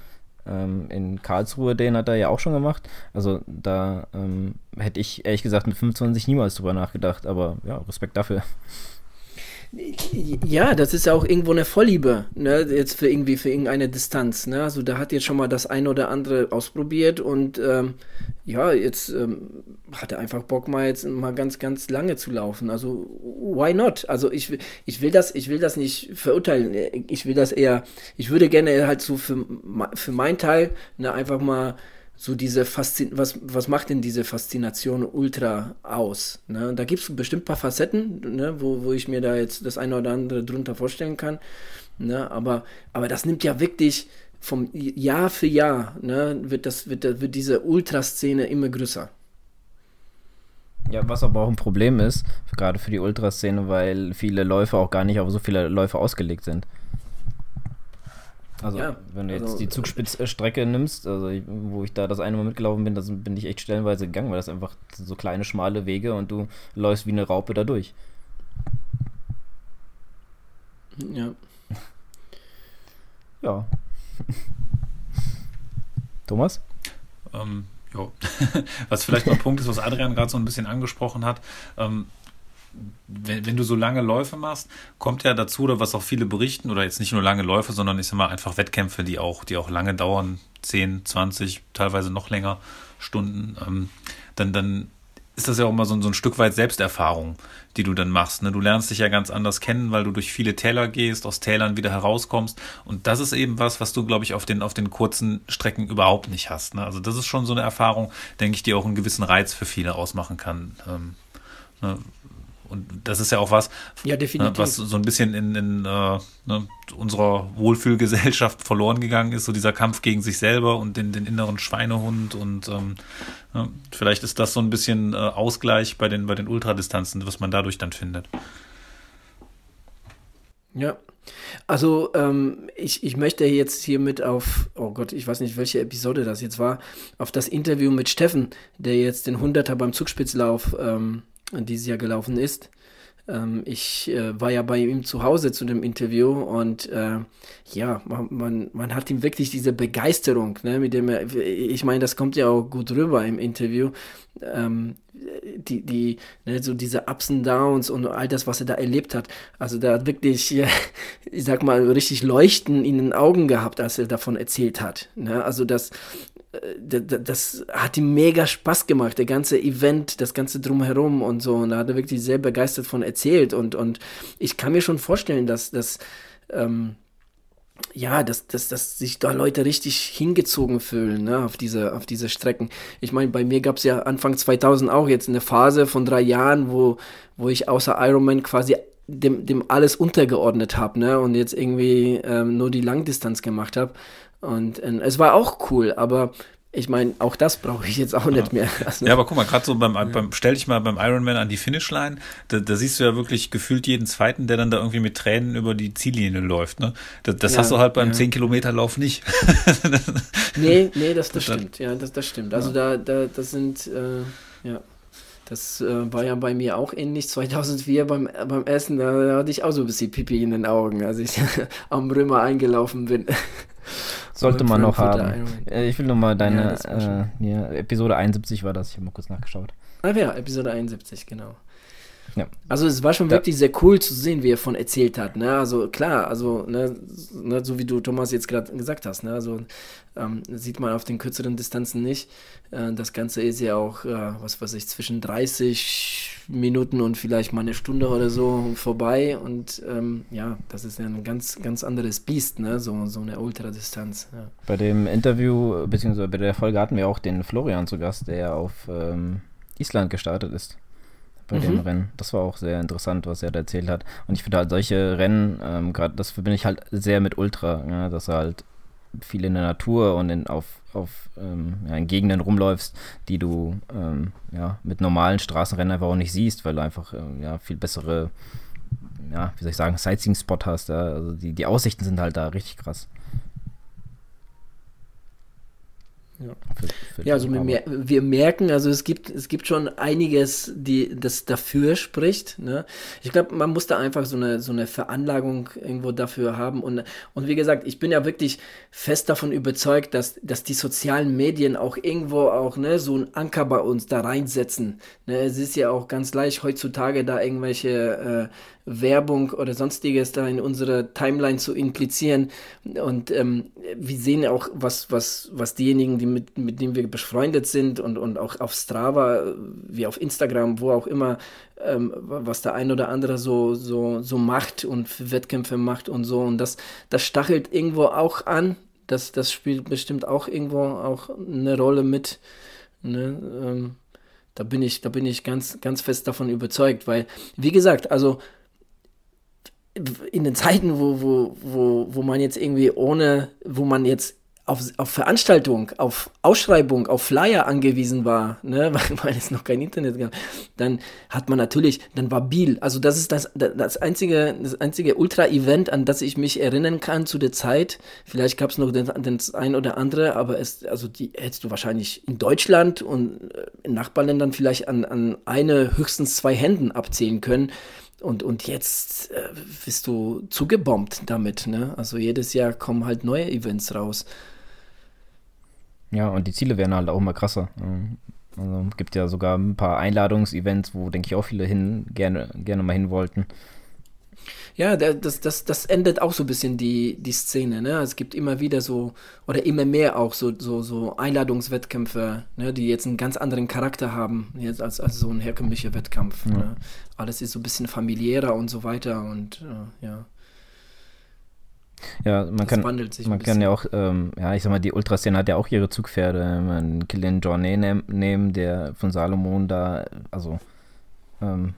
Ähm, in Karlsruhe, den hat er ja auch schon gemacht. Also da ähm, hätte ich ehrlich gesagt mit 25 niemals drüber nachgedacht, aber ja, Respekt dafür.
Ja, das ist ja auch irgendwo eine Vorliebe, ne, jetzt für irgendwie für irgendeine Distanz, ne? Also da hat jetzt schon mal das eine oder andere ausprobiert und ähm, ja, jetzt ähm, hat er einfach Bock mal jetzt mal ganz, ganz lange zu laufen. Also why not? Also ich, ich will das, ich will das nicht verurteilen. Ich will das eher, ich würde gerne halt so für, für meinen Teil ne, einfach mal so diese Faszin was, was macht denn diese Faszination Ultra aus? Ne? Da gibt es bestimmt ein paar Facetten, ne? wo, wo ich mir da jetzt das eine oder andere drunter vorstellen kann. Ne? Aber, aber das nimmt ja wirklich vom Jahr für Jahr, ne? wird, das, wird, wird diese Ultraszene immer größer.
Ja, was aber auch ein Problem ist, gerade für die Ultraszene, weil viele Läufer auch gar nicht auf so viele Läufer ausgelegt sind. Also, ja, wenn du jetzt also, die Zugspitzstrecke nimmst, also ich, wo ich da das eine Mal mitgelaufen bin, da bin ich echt stellenweise gegangen, weil das einfach so kleine, schmale Wege und du läufst wie eine Raupe da durch.
Ja.
ja. Thomas?
Ähm, ja. was vielleicht noch ein Punkt ist, was Adrian gerade so ein bisschen angesprochen hat. Ähm, wenn, wenn, du so lange Läufe machst, kommt ja dazu, oder was auch viele berichten, oder jetzt nicht nur lange Läufe, sondern ich sag mal einfach Wettkämpfe, die auch, die auch lange dauern, 10, 20, teilweise noch länger Stunden, ähm, dann, dann ist das ja auch immer so, so ein Stück weit Selbsterfahrung, die du dann machst. Ne? Du lernst dich ja ganz anders kennen, weil du durch viele Täler gehst, aus Tälern wieder herauskommst. Und das ist eben was, was du, glaube ich, auf den, auf den kurzen Strecken überhaupt nicht hast. Ne? Also das ist schon so eine Erfahrung, denke ich, die auch einen gewissen Reiz für viele ausmachen kann. Ähm, ne? Und das ist ja auch was,
ja,
ne, was so ein bisschen in, in äh, ne, unserer Wohlfühlgesellschaft verloren gegangen ist, so dieser Kampf gegen sich selber und den, den inneren Schweinehund. Und ähm, ne, vielleicht ist das so ein bisschen äh, Ausgleich bei den, bei den Ultradistanzen, was man dadurch dann findet.
Ja, also ähm, ich, ich möchte jetzt hiermit auf, oh Gott, ich weiß nicht, welche Episode das jetzt war, auf das Interview mit Steffen, der jetzt den 100er beim Zugspitzlauf ähm, dieses Jahr gelaufen ist. Ähm, ich äh, war ja bei ihm zu Hause zu dem Interview und äh, ja, man, man, man, hat ihm wirklich diese Begeisterung, ne, mit dem er, ich meine, das kommt ja auch gut rüber im Interview. Ähm, die, die, ne, so diese Ups und Downs und all das, was er da erlebt hat. Also da hat wirklich, ich sag mal, richtig Leuchten in den Augen gehabt, als er davon erzählt hat. Ne? Also das, das hat ihm mega Spaß gemacht, der ganze Event, das ganze Drumherum und so. Und da hat er wirklich sehr begeistert von erzählt. Und, und ich kann mir schon vorstellen, dass, dass ähm, ja, dass, dass, dass sich da Leute richtig hingezogen fühlen ne, auf, diese, auf diese Strecken. Ich meine, bei mir gab es ja Anfang 2000 auch jetzt eine Phase von drei Jahren, wo, wo ich außer Ironman quasi dem, dem alles untergeordnet habe ne, und jetzt irgendwie ähm, nur die Langdistanz gemacht habe. Und äh, es war auch cool, aber ich meine, auch das brauche ich jetzt auch ja. nicht mehr.
Also, ja, aber guck mal, gerade so beim, beim, stell dich mal beim Ironman an die Finishline, da, da, siehst du ja wirklich gefühlt jeden zweiten, der dann da irgendwie mit Tränen über die Ziellinie läuft. Ne? Das, das ja, hast du halt beim ja. 10-Kilometer-Lauf nicht.
nee, nee, das, das stimmt. Ja, das, das stimmt. Also da, da, das sind, äh, ja. Das äh, war ja bei mir auch ähnlich. 2004 beim, beim Essen, da, da hatte ich auch so ein bisschen Pipi in den Augen, als ich am Römer eingelaufen bin.
Sollte man noch haben. Äh, ich will nur mal deine ja, äh, ja, Episode 71 war das, ich habe mal kurz nachgeschaut.
Ah ja, Episode 71, genau. Ja. Also es war schon da, wirklich sehr cool zu sehen, wie er von erzählt hat. Ne? Also klar, also ne, ne, so wie du Thomas jetzt gerade gesagt hast, ne? also ähm, sieht man auf den kürzeren Distanzen nicht. Äh, das Ganze ist ja auch, äh, was weiß ich, zwischen 30 Minuten und vielleicht mal eine Stunde oder so vorbei. Und ähm, ja, das ist ja ein ganz, ganz anderes Biest, ne? so, so eine Ultradistanz. Ja.
Bei dem Interview, beziehungsweise bei der Folge hatten wir auch den Florian zu Gast, der auf ähm, Island gestartet ist bei mhm. dem Rennen. Das war auch sehr interessant, was er da erzählt hat. Und ich finde halt solche Rennen, ähm, gerade das verbinde ich halt sehr mit Ultra, ja, dass er halt viel in der Natur und in, auf, auf ähm, ja, in Gegenden rumläufst, die du ähm, ja, mit normalen Straßenrennen einfach auch nicht siehst, weil du einfach äh, ja, viel bessere, ja, wie soll ich sagen, Sightseeing-Spot hast. Ja? Also die, die Aussichten sind halt da richtig krass.
Ja, für, für ja also wir, wir, merken, also es gibt, es gibt schon einiges, die das dafür spricht. Ne? Ich glaube, man muss da einfach so eine, so eine Veranlagung irgendwo dafür haben. Und, und wie gesagt, ich bin ja wirklich fest davon überzeugt, dass, dass die sozialen Medien auch irgendwo auch ne, so einen Anker bei uns da reinsetzen. Ne? Es ist ja auch ganz leicht heutzutage da irgendwelche äh, Werbung oder sonstiges da in unsere Timeline zu implizieren. Und ähm, wir sehen auch, was, was, was diejenigen, die mit, mit denen wir befreundet sind und, und auch auf Strava, wie auf Instagram, wo auch immer, ähm, was der ein oder andere so, so, so macht und für Wettkämpfe macht und so. Und das, das stachelt irgendwo auch an. Das, das spielt bestimmt auch irgendwo auch eine Rolle mit. Ne? Ähm, da bin ich, da bin ich ganz, ganz fest davon überzeugt, weil, wie gesagt, also in den Zeiten, wo, wo, wo, wo man jetzt irgendwie ohne, wo man jetzt auf, auf Veranstaltung, auf Ausschreibung, auf Flyer angewiesen war, ne, weil, weil es noch kein Internet gab, dann hat man natürlich, dann war Biel, also das ist das, das einzige, das einzige Ultra-Event, an das ich mich erinnern kann zu der Zeit. Vielleicht gab es noch den, den ein oder andere, aber es, also die hättest du wahrscheinlich in Deutschland und äh, in Nachbarländern vielleicht an, an eine, höchstens zwei Händen abzählen können. Und, und jetzt äh, bist du zugebombt damit, ne? Also jedes Jahr kommen halt neue Events raus.
Ja, und die Ziele werden halt auch immer krasser. Also gibt ja sogar ein paar Einladungsevents, wo, denke ich, auch viele hin, gerne, gerne mal hin wollten.
Ja, das, das, das endet auch so ein bisschen die, die Szene. Ne? Es gibt immer wieder so, oder immer mehr auch so, so, so Einladungswettkämpfe, ne? die jetzt einen ganz anderen Charakter haben, jetzt als, als so ein herkömmlicher Wettkampf. Ja. Ne? Alles ist so ein bisschen familiärer und so weiter und äh, ja.
Ja, man das kann, man kann ja auch, ähm, ja, ich sag mal, die Ultraszene hat ja auch ihre Zugpferde. Man Kilian Jornet nehm, nehmen, der von Salomon da, also, ähm,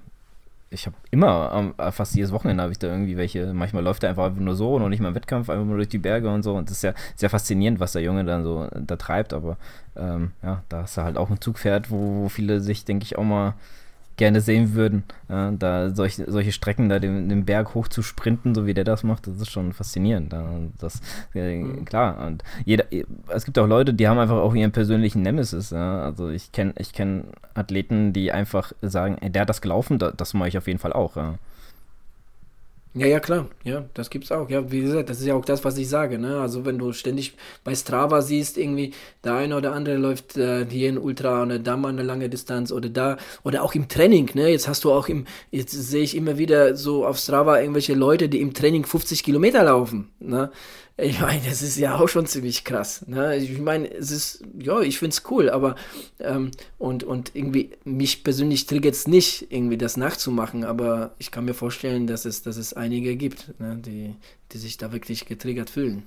ich habe immer, äh, fast jedes Wochenende habe ich da irgendwie welche, manchmal läuft er einfach nur so, noch nicht mal im Wettkampf, einfach nur durch die Berge und so. Und das ist ja sehr faszinierend, was der Junge dann so da treibt, aber ähm, ja, da ist er halt auch ein Zugpferd, wo, wo viele sich, denke ich, auch mal gerne sehen würden. Ja, da solche, solche Strecken da den, den, Berg hoch zu sprinten, so wie der das macht, das ist schon faszinierend. Das, äh, mhm. Klar, und jeder, es gibt auch Leute, die haben einfach auch ihren persönlichen Nemesis. Ja. Also ich kenne ich kenn Athleten, die einfach sagen, ey, der hat das gelaufen, das, das mache ich auf jeden Fall auch. Ja.
Ja, ja, klar. Ja, das gibt's auch. Ja, wie gesagt, das ist ja auch das, was ich sage. Ne? Also wenn du ständig bei Strava siehst, irgendwie der eine oder andere läuft äh, hier in Ultra oder da mal eine lange Distanz oder da oder auch im Training. Ne? Jetzt hast du auch im, jetzt sehe ich immer wieder so auf Strava irgendwelche Leute, die im Training 50 Kilometer laufen. Ne? Ich meine, das ist ja auch schon ziemlich krass. Ne? Ich meine, es ist, ja, ich finde es cool, aber ähm, und, und irgendwie, mich persönlich triggert es nicht, irgendwie das nachzumachen, aber ich kann mir vorstellen, dass es, dass es einige gibt, ne? die, die sich da wirklich getriggert fühlen.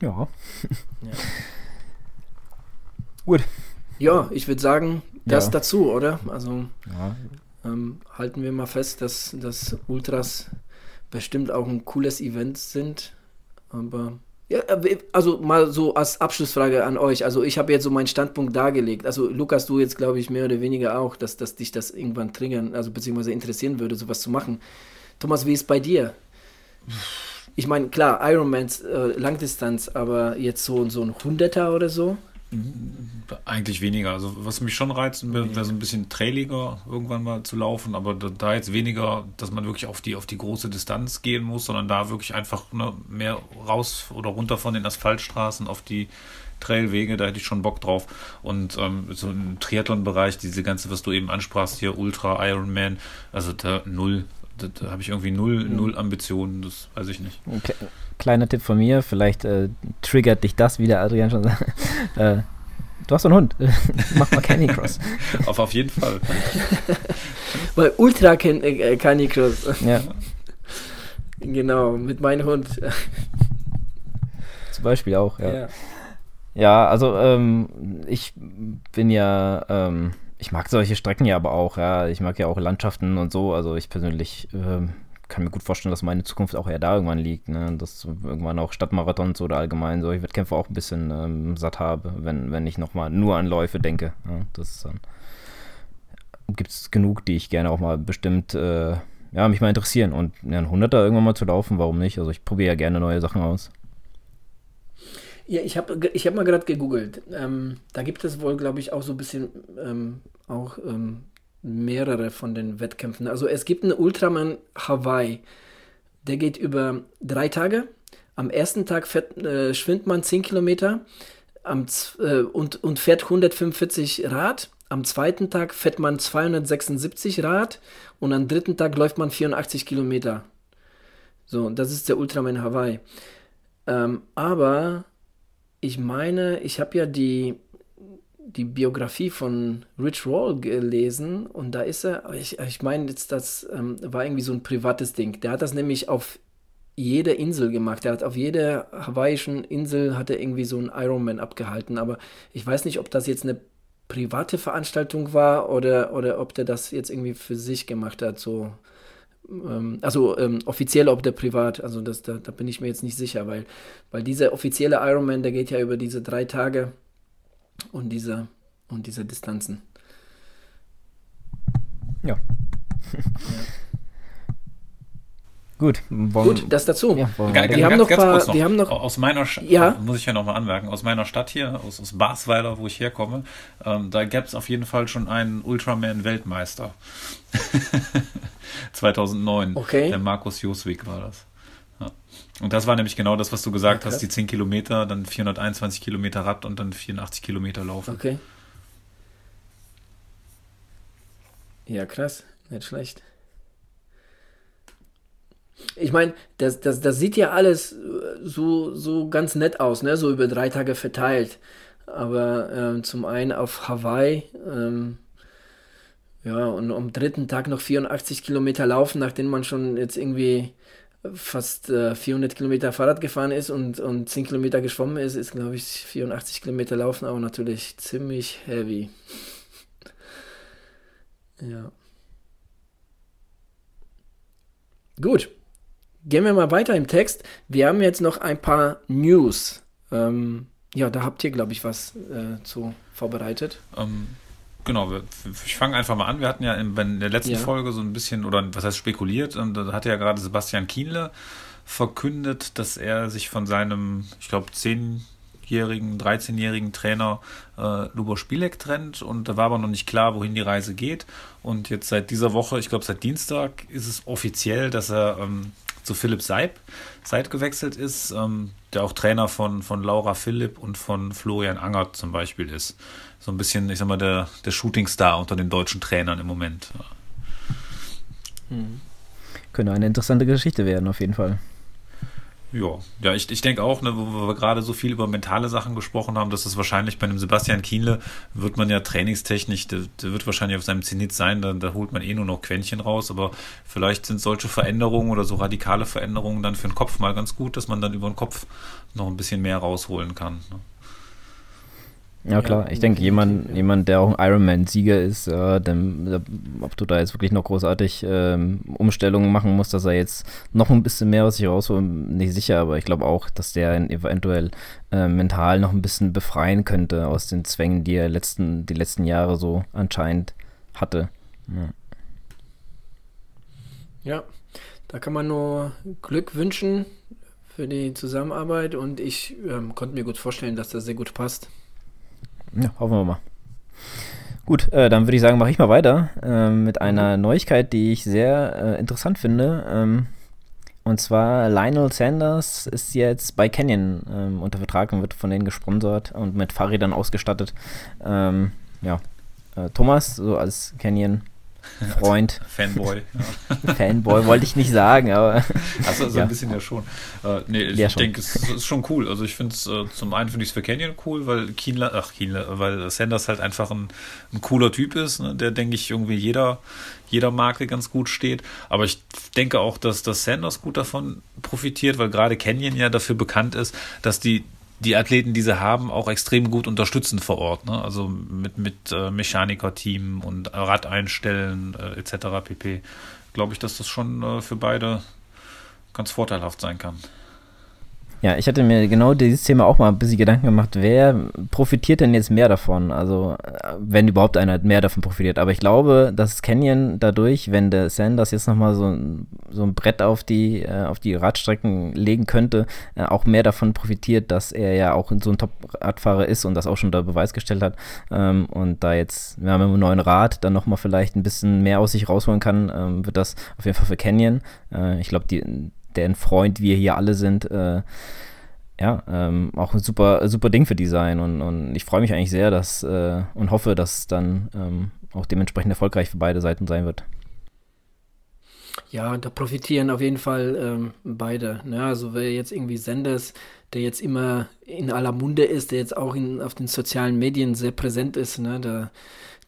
Ja.
ja. Gut. Ja, ich würde sagen, das ja. dazu, oder? Also ja. ähm, halten wir mal fest, dass, dass Ultras bestimmt auch ein cooles Event sind. Aber ja, äh, also mal so als Abschlussfrage an euch. Also ich habe jetzt so meinen Standpunkt dargelegt. Also Lukas, du jetzt glaube ich mehr oder weniger auch, dass, dass dich das irgendwann triggern, also beziehungsweise interessieren würde, sowas zu machen. Thomas, wie ist bei dir? Ich meine, klar, Ironmans äh, Langdistanz, aber jetzt so, so ein Hunderter oder so?
Eigentlich weniger. Also was mich schon reizt, wäre so ein bisschen trailiger irgendwann mal zu laufen, aber da, jetzt weniger, dass man wirklich auf die, auf die große Distanz gehen muss, sondern da wirklich einfach ne, mehr raus oder runter von den Asphaltstraßen auf die Trailwege, da hätte ich schon Bock drauf. Und ähm, so im Triathlon-Bereich, diese ganze, was du eben ansprachst, hier Ultra, Ironman, also da null, da, da habe ich irgendwie null, mhm. null Ambitionen, das weiß ich nicht.
Okay kleiner Tipp von mir, vielleicht äh, triggert dich das, wie der Adrian schon sagt. äh, du hast einen Hund, mach mal Candy Cross.
auf, auf jeden Fall.
Weil Ultra Can äh, Candy Cross. Ja. Genau, mit meinem Hund.
Zum Beispiel auch, ja. Ja, ja also ähm, ich bin ja, ähm, ich mag solche Strecken ja aber auch, ja. Ich mag ja auch Landschaften und so. Also ich persönlich ähm, kann mir gut vorstellen, dass meine Zukunft auch eher da irgendwann liegt. Ne? Dass irgendwann auch Stadtmarathons oder allgemein solche Wettkämpfe auch ein bisschen ähm, satt habe, wenn, wenn ich nochmal nur an Läufe denke. Ja? Das ist dann. Gibt es genug, die ich gerne auch mal bestimmt, äh, ja, mich mal interessieren. Und ja, ein Hunderter irgendwann mal zu laufen, warum nicht? Also ich probiere ja gerne neue Sachen aus.
Ja, ich habe ich hab mal gerade gegoogelt. Ähm, da gibt es wohl, glaube ich, auch so ein bisschen ähm, auch ähm, mehrere von den Wettkämpfen. Also es gibt einen Ultraman Hawaii, der geht über drei Tage. Am ersten Tag fährt, äh, schwimmt man 10 Kilometer am, äh, und, und fährt 145 Rad. Am zweiten Tag fährt man 276 Rad und am dritten Tag läuft man 84 Kilometer. So, das ist der Ultraman Hawaii. Ähm, aber ich meine, ich habe ja die die Biografie von Rich Roll gelesen und da ist er, ich, ich meine jetzt, das ähm, war irgendwie so ein privates Ding. Der hat das nämlich auf jeder Insel gemacht. Er hat auf jeder hawaiischen Insel hat er irgendwie so einen Ironman abgehalten, aber ich weiß nicht, ob das jetzt eine private Veranstaltung war oder, oder ob der das jetzt irgendwie für sich gemacht hat, so also ähm, offiziell ob der privat, also das, da, da, bin ich mir jetzt nicht sicher, weil, weil dieser offizielle Ironman, der geht ja über diese drei Tage und diese, und diese Distanzen.
Ja. ja. Gut,
Gut, das dazu. Ja,
wir, haben noch, paar, noch, wir haben noch aus meiner Stadt, ja? muss ich ja nochmal anmerken, aus meiner Stadt hier, aus, aus Basweiler, wo ich herkomme, ähm, da gab es auf jeden Fall schon einen Ultraman-Weltmeister. 2009. Okay. Der Markus Joswig war das. Ja. Und das war nämlich genau das, was du gesagt ja, hast, die 10 Kilometer, dann 421 Kilometer Rad und dann 84 Kilometer Laufen.
Okay. Ja, krass, nicht schlecht. Ich meine, das, das, das sieht ja alles so, so ganz nett aus, ne? so über drei Tage verteilt. Aber ähm, zum einen auf Hawaii, ähm, ja, und am dritten Tag noch 84 Kilometer laufen, nachdem man schon jetzt irgendwie fast äh, 400 Kilometer Fahrrad gefahren ist und, und 10 Kilometer geschwommen ist, ist, glaube ich, 84 Kilometer laufen auch natürlich ziemlich heavy. ja. Gut. Gehen wir mal weiter im Text. Wir haben jetzt noch ein paar News. Ähm, ja, da habt ihr, glaube ich, was äh, zu vorbereitet.
Ähm, genau, ich fange einfach mal an. Wir hatten ja in, in der letzten ja. Folge so ein bisschen, oder was heißt spekuliert, und da hatte ja gerade Sebastian Kienle verkündet, dass er sich von seinem, ich glaube, zehnjährigen, 13-jährigen Trainer äh, Lubo Spielek trennt und da war aber noch nicht klar, wohin die Reise geht. Und jetzt seit dieser Woche, ich glaube seit Dienstag, ist es offiziell, dass er ähm, zu Philipp Seib, Seid gewechselt ist, ähm, der auch Trainer von, von Laura Philipp und von Florian Angert zum Beispiel ist. So ein bisschen, ich sag mal, der, der Shootingstar unter den deutschen Trainern im Moment.
Hm. Könnte eine interessante Geschichte werden, auf jeden Fall.
Ja, ja, ich, ich denke auch, ne, wo wir gerade so viel über mentale Sachen gesprochen haben, dass es wahrscheinlich bei einem Sebastian Kienle wird man ja trainingstechnisch, der, der wird wahrscheinlich auf seinem Zenit sein, da, da holt man eh nur noch Quäntchen raus, aber vielleicht sind solche Veränderungen oder so radikale Veränderungen dann für den Kopf mal ganz gut, dass man dann über den Kopf noch ein bisschen mehr rausholen kann. Ne?
Ja, klar. Ich denke, jemand, jemand, der auch ein Ironman-Sieger ist, äh, dem, ob du da jetzt wirklich noch großartig ähm, Umstellungen machen musst, dass er jetzt noch ein bisschen mehr aus sich rausholt, nicht sicher, aber ich glaube auch, dass der eventuell äh, mental noch ein bisschen befreien könnte aus den Zwängen, die er letzten, die letzten Jahre so anscheinend hatte. Ja.
ja, da kann man nur Glück wünschen für die Zusammenarbeit und ich ähm, konnte mir gut vorstellen, dass das sehr gut passt.
Ja, hoffen wir mal. Gut, äh, dann würde ich sagen, mache ich mal weiter äh, mit einer Neuigkeit, die ich sehr äh, interessant finde. Ähm, und zwar Lionel Sanders ist jetzt bei Canyon ähm, unter Vertrag und wird von denen gesponsert und mit Fahrrädern ausgestattet. Ähm, ja, äh, Thomas, so als Canyon Freund.
Fanboy.
Ja. Fanboy wollte ich nicht sagen, aber.
Hast du so ja. ein bisschen ja schon. Äh, nee, ich ja, denke, es ist schon cool. Also ich finde es, äh, zum einen finde ich es für Canyon cool, weil Kienler, ach Kienler, weil Sanders halt einfach ein, ein cooler Typ ist, ne, der, denke ich, irgendwie jeder, jeder Marke ganz gut steht. Aber ich denke auch, dass, dass Sanders gut davon profitiert, weil gerade Canyon ja dafür bekannt ist, dass die die Athleten, die sie haben, auch extrem gut unterstützen vor Ort. Ne? Also mit, mit äh, Mechaniker-Team und Rad einstellen äh, etc. pp. Glaube ich, dass das schon äh, für beide ganz vorteilhaft sein kann.
Ja, ich hatte mir genau dieses Thema auch mal ein bisschen Gedanken gemacht, wer profitiert denn jetzt mehr davon? Also, wenn überhaupt einer mehr davon profitiert. Aber ich glaube, dass Canyon dadurch, wenn der Sanders jetzt nochmal so, so ein Brett auf die, äh, auf die Radstrecken legen könnte, äh, auch mehr davon profitiert, dass er ja auch so ein Top-Radfahrer ist und das auch schon da Beweis gestellt hat. Ähm, und da jetzt, wir haben einen neuen Rad, dann nochmal vielleicht ein bisschen mehr aus sich rausholen kann, ähm, wird das auf jeden Fall für Canyon. Äh, ich glaube, die deren Freund wir hier alle sind, äh, ja, ähm, auch ein super, super Ding für die sein. Und, und ich freue mich eigentlich sehr, dass äh, und hoffe, dass dann ähm, auch dementsprechend erfolgreich für beide Seiten sein wird.
Ja, da profitieren auf jeden Fall ähm, beide. Ne? Also wer jetzt irgendwie Senders, der jetzt immer in aller Munde ist, der jetzt auch in, auf den sozialen Medien sehr präsent ist, ne? da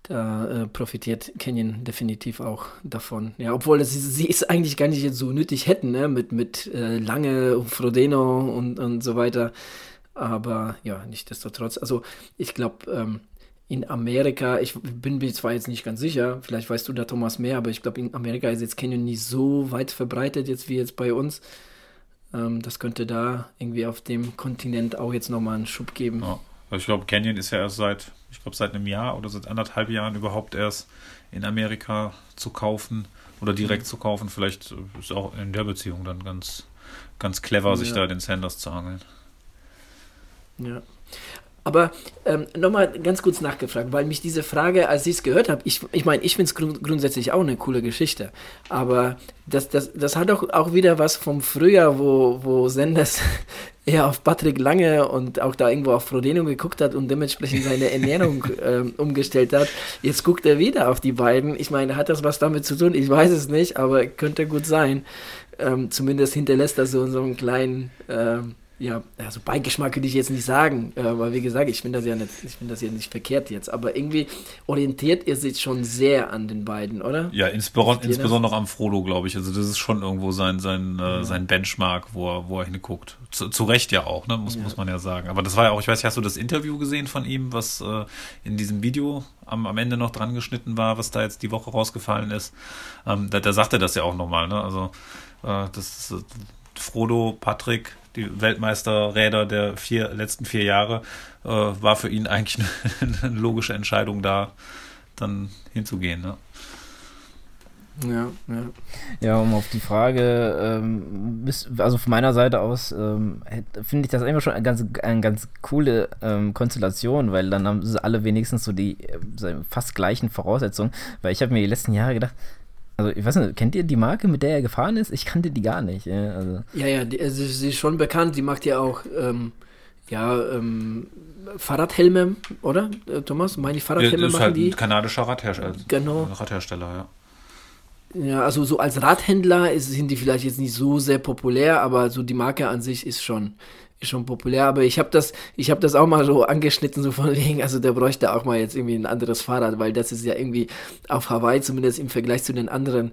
da äh, profitiert Canyon definitiv auch davon. Ja, obwohl es, sie es eigentlich gar nicht so nötig hätten, ne? mit, mit äh, Lange, Frodeno und, und so weiter. Aber ja, nichtsdestotrotz. Also ich glaube, ähm, in Amerika, ich bin mir zwar jetzt nicht ganz sicher, vielleicht weißt du da Thomas mehr, aber ich glaube in Amerika ist jetzt Canyon nicht so weit verbreitet jetzt wie jetzt bei uns. Ähm, das könnte da irgendwie auf dem Kontinent auch jetzt nochmal einen Schub geben.
Ja. Also ich glaube, Canyon ist ja erst seit, ich glaube, seit einem Jahr oder seit anderthalb Jahren überhaupt erst in Amerika zu kaufen oder direkt mhm. zu kaufen. Vielleicht ist auch in der Beziehung dann ganz, ganz clever, ja. sich da den Sanders zu angeln.
Ja. Aber ähm, nochmal ganz kurz nachgefragt, weil mich diese Frage, als ich es gehört habe, ich meine, ich, mein, ich finde es grund grundsätzlich auch eine coole Geschichte, aber das, das, das hat auch, auch wieder was vom Frühjahr, wo, wo Senders eher auf Patrick Lange und auch da irgendwo auf Frodeno geguckt hat und dementsprechend seine Ernährung ähm, umgestellt hat. Jetzt guckt er wieder auf die beiden. Ich meine, hat das was damit zu tun? Ich weiß es nicht, aber könnte gut sein. Ähm, zumindest hinterlässt er so, so einen kleinen... Ähm, ja, also Beigeschmack würde ich jetzt nicht sagen, äh, weil wie gesagt, ich finde das ja nicht, ich finde das ja nicht verkehrt jetzt, aber irgendwie orientiert ihr sich schon sehr an den beiden, oder?
Ja, insbesondere, insbesondere am Frodo, glaube ich. Also das ist schon irgendwo sein, sein, äh, ja. sein Benchmark, wo er, wo er hinguckt. Zu, zu Recht ja auch, ne? muss, ja. muss man ja sagen. Aber das war ja auch, ich weiß, hast du das Interview gesehen von ihm, was äh, in diesem Video am, am Ende noch dran geschnitten war, was da jetzt die Woche rausgefallen ist? Ähm, da, da sagt er das ja auch nochmal, ne? Also äh, das ist Frodo, Patrick, die Weltmeisterräder der vier, letzten vier Jahre, äh, war für ihn eigentlich eine, eine, logische Entscheidung, da dann hinzugehen. Ne?
Ja, ja. Ja, um auf die Frage, ähm, also von meiner Seite aus, ähm, finde ich das immer schon eine ganz, eine ganz coole ähm, Konstellation, weil dann haben sie alle wenigstens so die äh, fast gleichen Voraussetzungen, weil ich habe mir die letzten Jahre gedacht, also, ich weiß nicht, kennt ihr die Marke, mit der er gefahren ist? Ich kannte die gar nicht. Ja, also.
ja, ja die, also, sie ist schon bekannt. Die macht ja auch ähm, ja, ähm, Fahrradhelme, oder, äh, Thomas? Meine ich Fahrradhelme ja,
ist machen halt die? Ein kanadischer Radhersteller.
Genau.
Radhersteller, ja.
Ja, also so als Radhändler ist, sind die vielleicht jetzt nicht so sehr populär, aber so die Marke an sich ist schon, schon populär, aber ich habe das, ich habe das auch mal so angeschnitten, so von wegen, also der bräuchte auch mal jetzt irgendwie ein anderes Fahrrad, weil das ist ja irgendwie auf Hawaii, zumindest im Vergleich zu den anderen,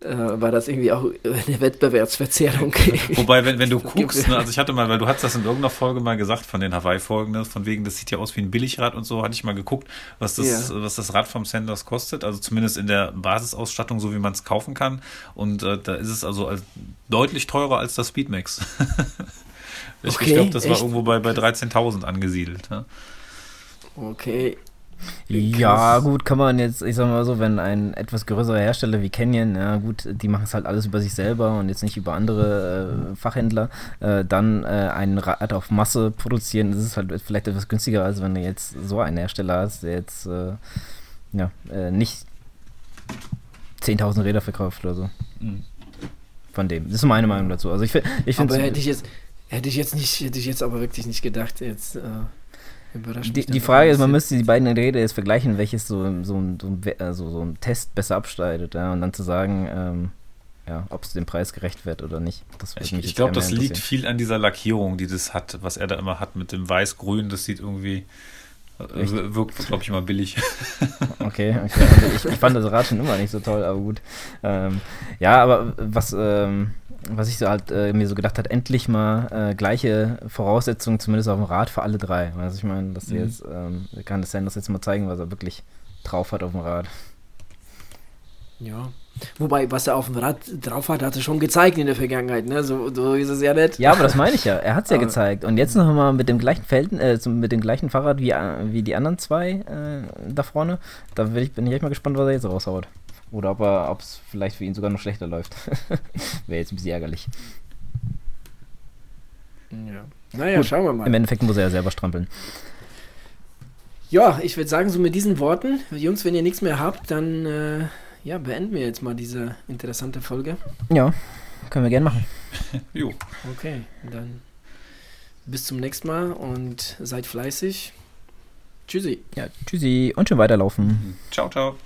äh, war das irgendwie auch eine Wettbewerbsverzerrung.
Wobei, wenn, wenn du guckst, ne, also ich hatte mal, weil du hast das in irgendeiner Folge mal gesagt von den Hawaii-Folgen, ne, von wegen, das sieht ja aus wie ein Billigrad und so, hatte ich mal geguckt, was das, ja. was das Rad vom Sanders kostet, also zumindest in der Basisausstattung, so wie man es kaufen kann. Und äh, da ist es also deutlich teurer als das Speedmax. Ich, okay, ich glaube, das echt? war irgendwo bei, bei 13.000 angesiedelt. Ja?
Okay.
Ja, gut, kann man jetzt, ich sag mal so, wenn ein etwas größerer Hersteller wie Canyon, ja gut, die machen es halt alles über sich selber und jetzt nicht über andere äh, Fachhändler, äh, dann äh, ein Rad auf Masse produzieren, das ist halt vielleicht etwas günstiger, als wenn du jetzt so einen Hersteller hast, der jetzt äh, ja, äh, nicht 10.000 Räder verkauft oder so. Mhm. Von dem. Das ist meine Meinung dazu. Also ich, ich
finde. Aber hätte ich jetzt Hätte ich jetzt nicht, hätte ich jetzt aber wirklich nicht gedacht. Jetzt, äh,
die, die Frage ist, man müsste die beiden Räder jetzt vergleichen, welches so, so, so, also so ein Test besser abschneidet, ja, und dann zu sagen, ähm, ja, ob es dem Preis gerecht wird oder nicht.
ich, ich glaube, das liegt viel an dieser Lackierung, die das hat, was er da immer hat mit dem Weiß-Grün. Das sieht irgendwie, Echt? wirkt, glaube ich, immer billig.
okay, okay. Also ich, ich, fand das Rad schon immer nicht so toll, aber gut. Ähm, ja, aber was, ähm, was ich so halt äh, mir so gedacht hat, endlich mal äh, gleiche Voraussetzungen, zumindest auf dem Rad für alle drei. Also ich meine, dass mhm. jetzt ähm, kann das Sanders jetzt mal zeigen, was er wirklich drauf hat auf dem Rad.
Ja. Wobei, was er auf dem Rad drauf hat, hat er schon gezeigt in der Vergangenheit, ne? So, so ist es ja nicht.
Ja, aber das meine ich ja. Er hat es ja gezeigt. Und jetzt noch mal mit dem gleichen Feld, äh, mit dem gleichen Fahrrad wie, äh, wie die anderen zwei äh, da vorne. Da bin ich, bin ich echt mal gespannt, was er jetzt raushaut. Oder ob es vielleicht für ihn sogar noch schlechter läuft. Wäre jetzt ein bisschen ärgerlich.
Ja. Naja, Gut, schauen wir mal.
Im Endeffekt muss er ja selber strampeln.
Ja, ich würde sagen, so mit diesen Worten, Jungs, wenn ihr nichts mehr habt, dann äh, ja, beenden wir jetzt mal diese interessante Folge.
Ja, können wir gerne machen.
jo.
Okay, dann bis zum nächsten Mal und seid fleißig. Tschüssi.
Ja, tschüssi und schön weiterlaufen.
Ciao, ciao.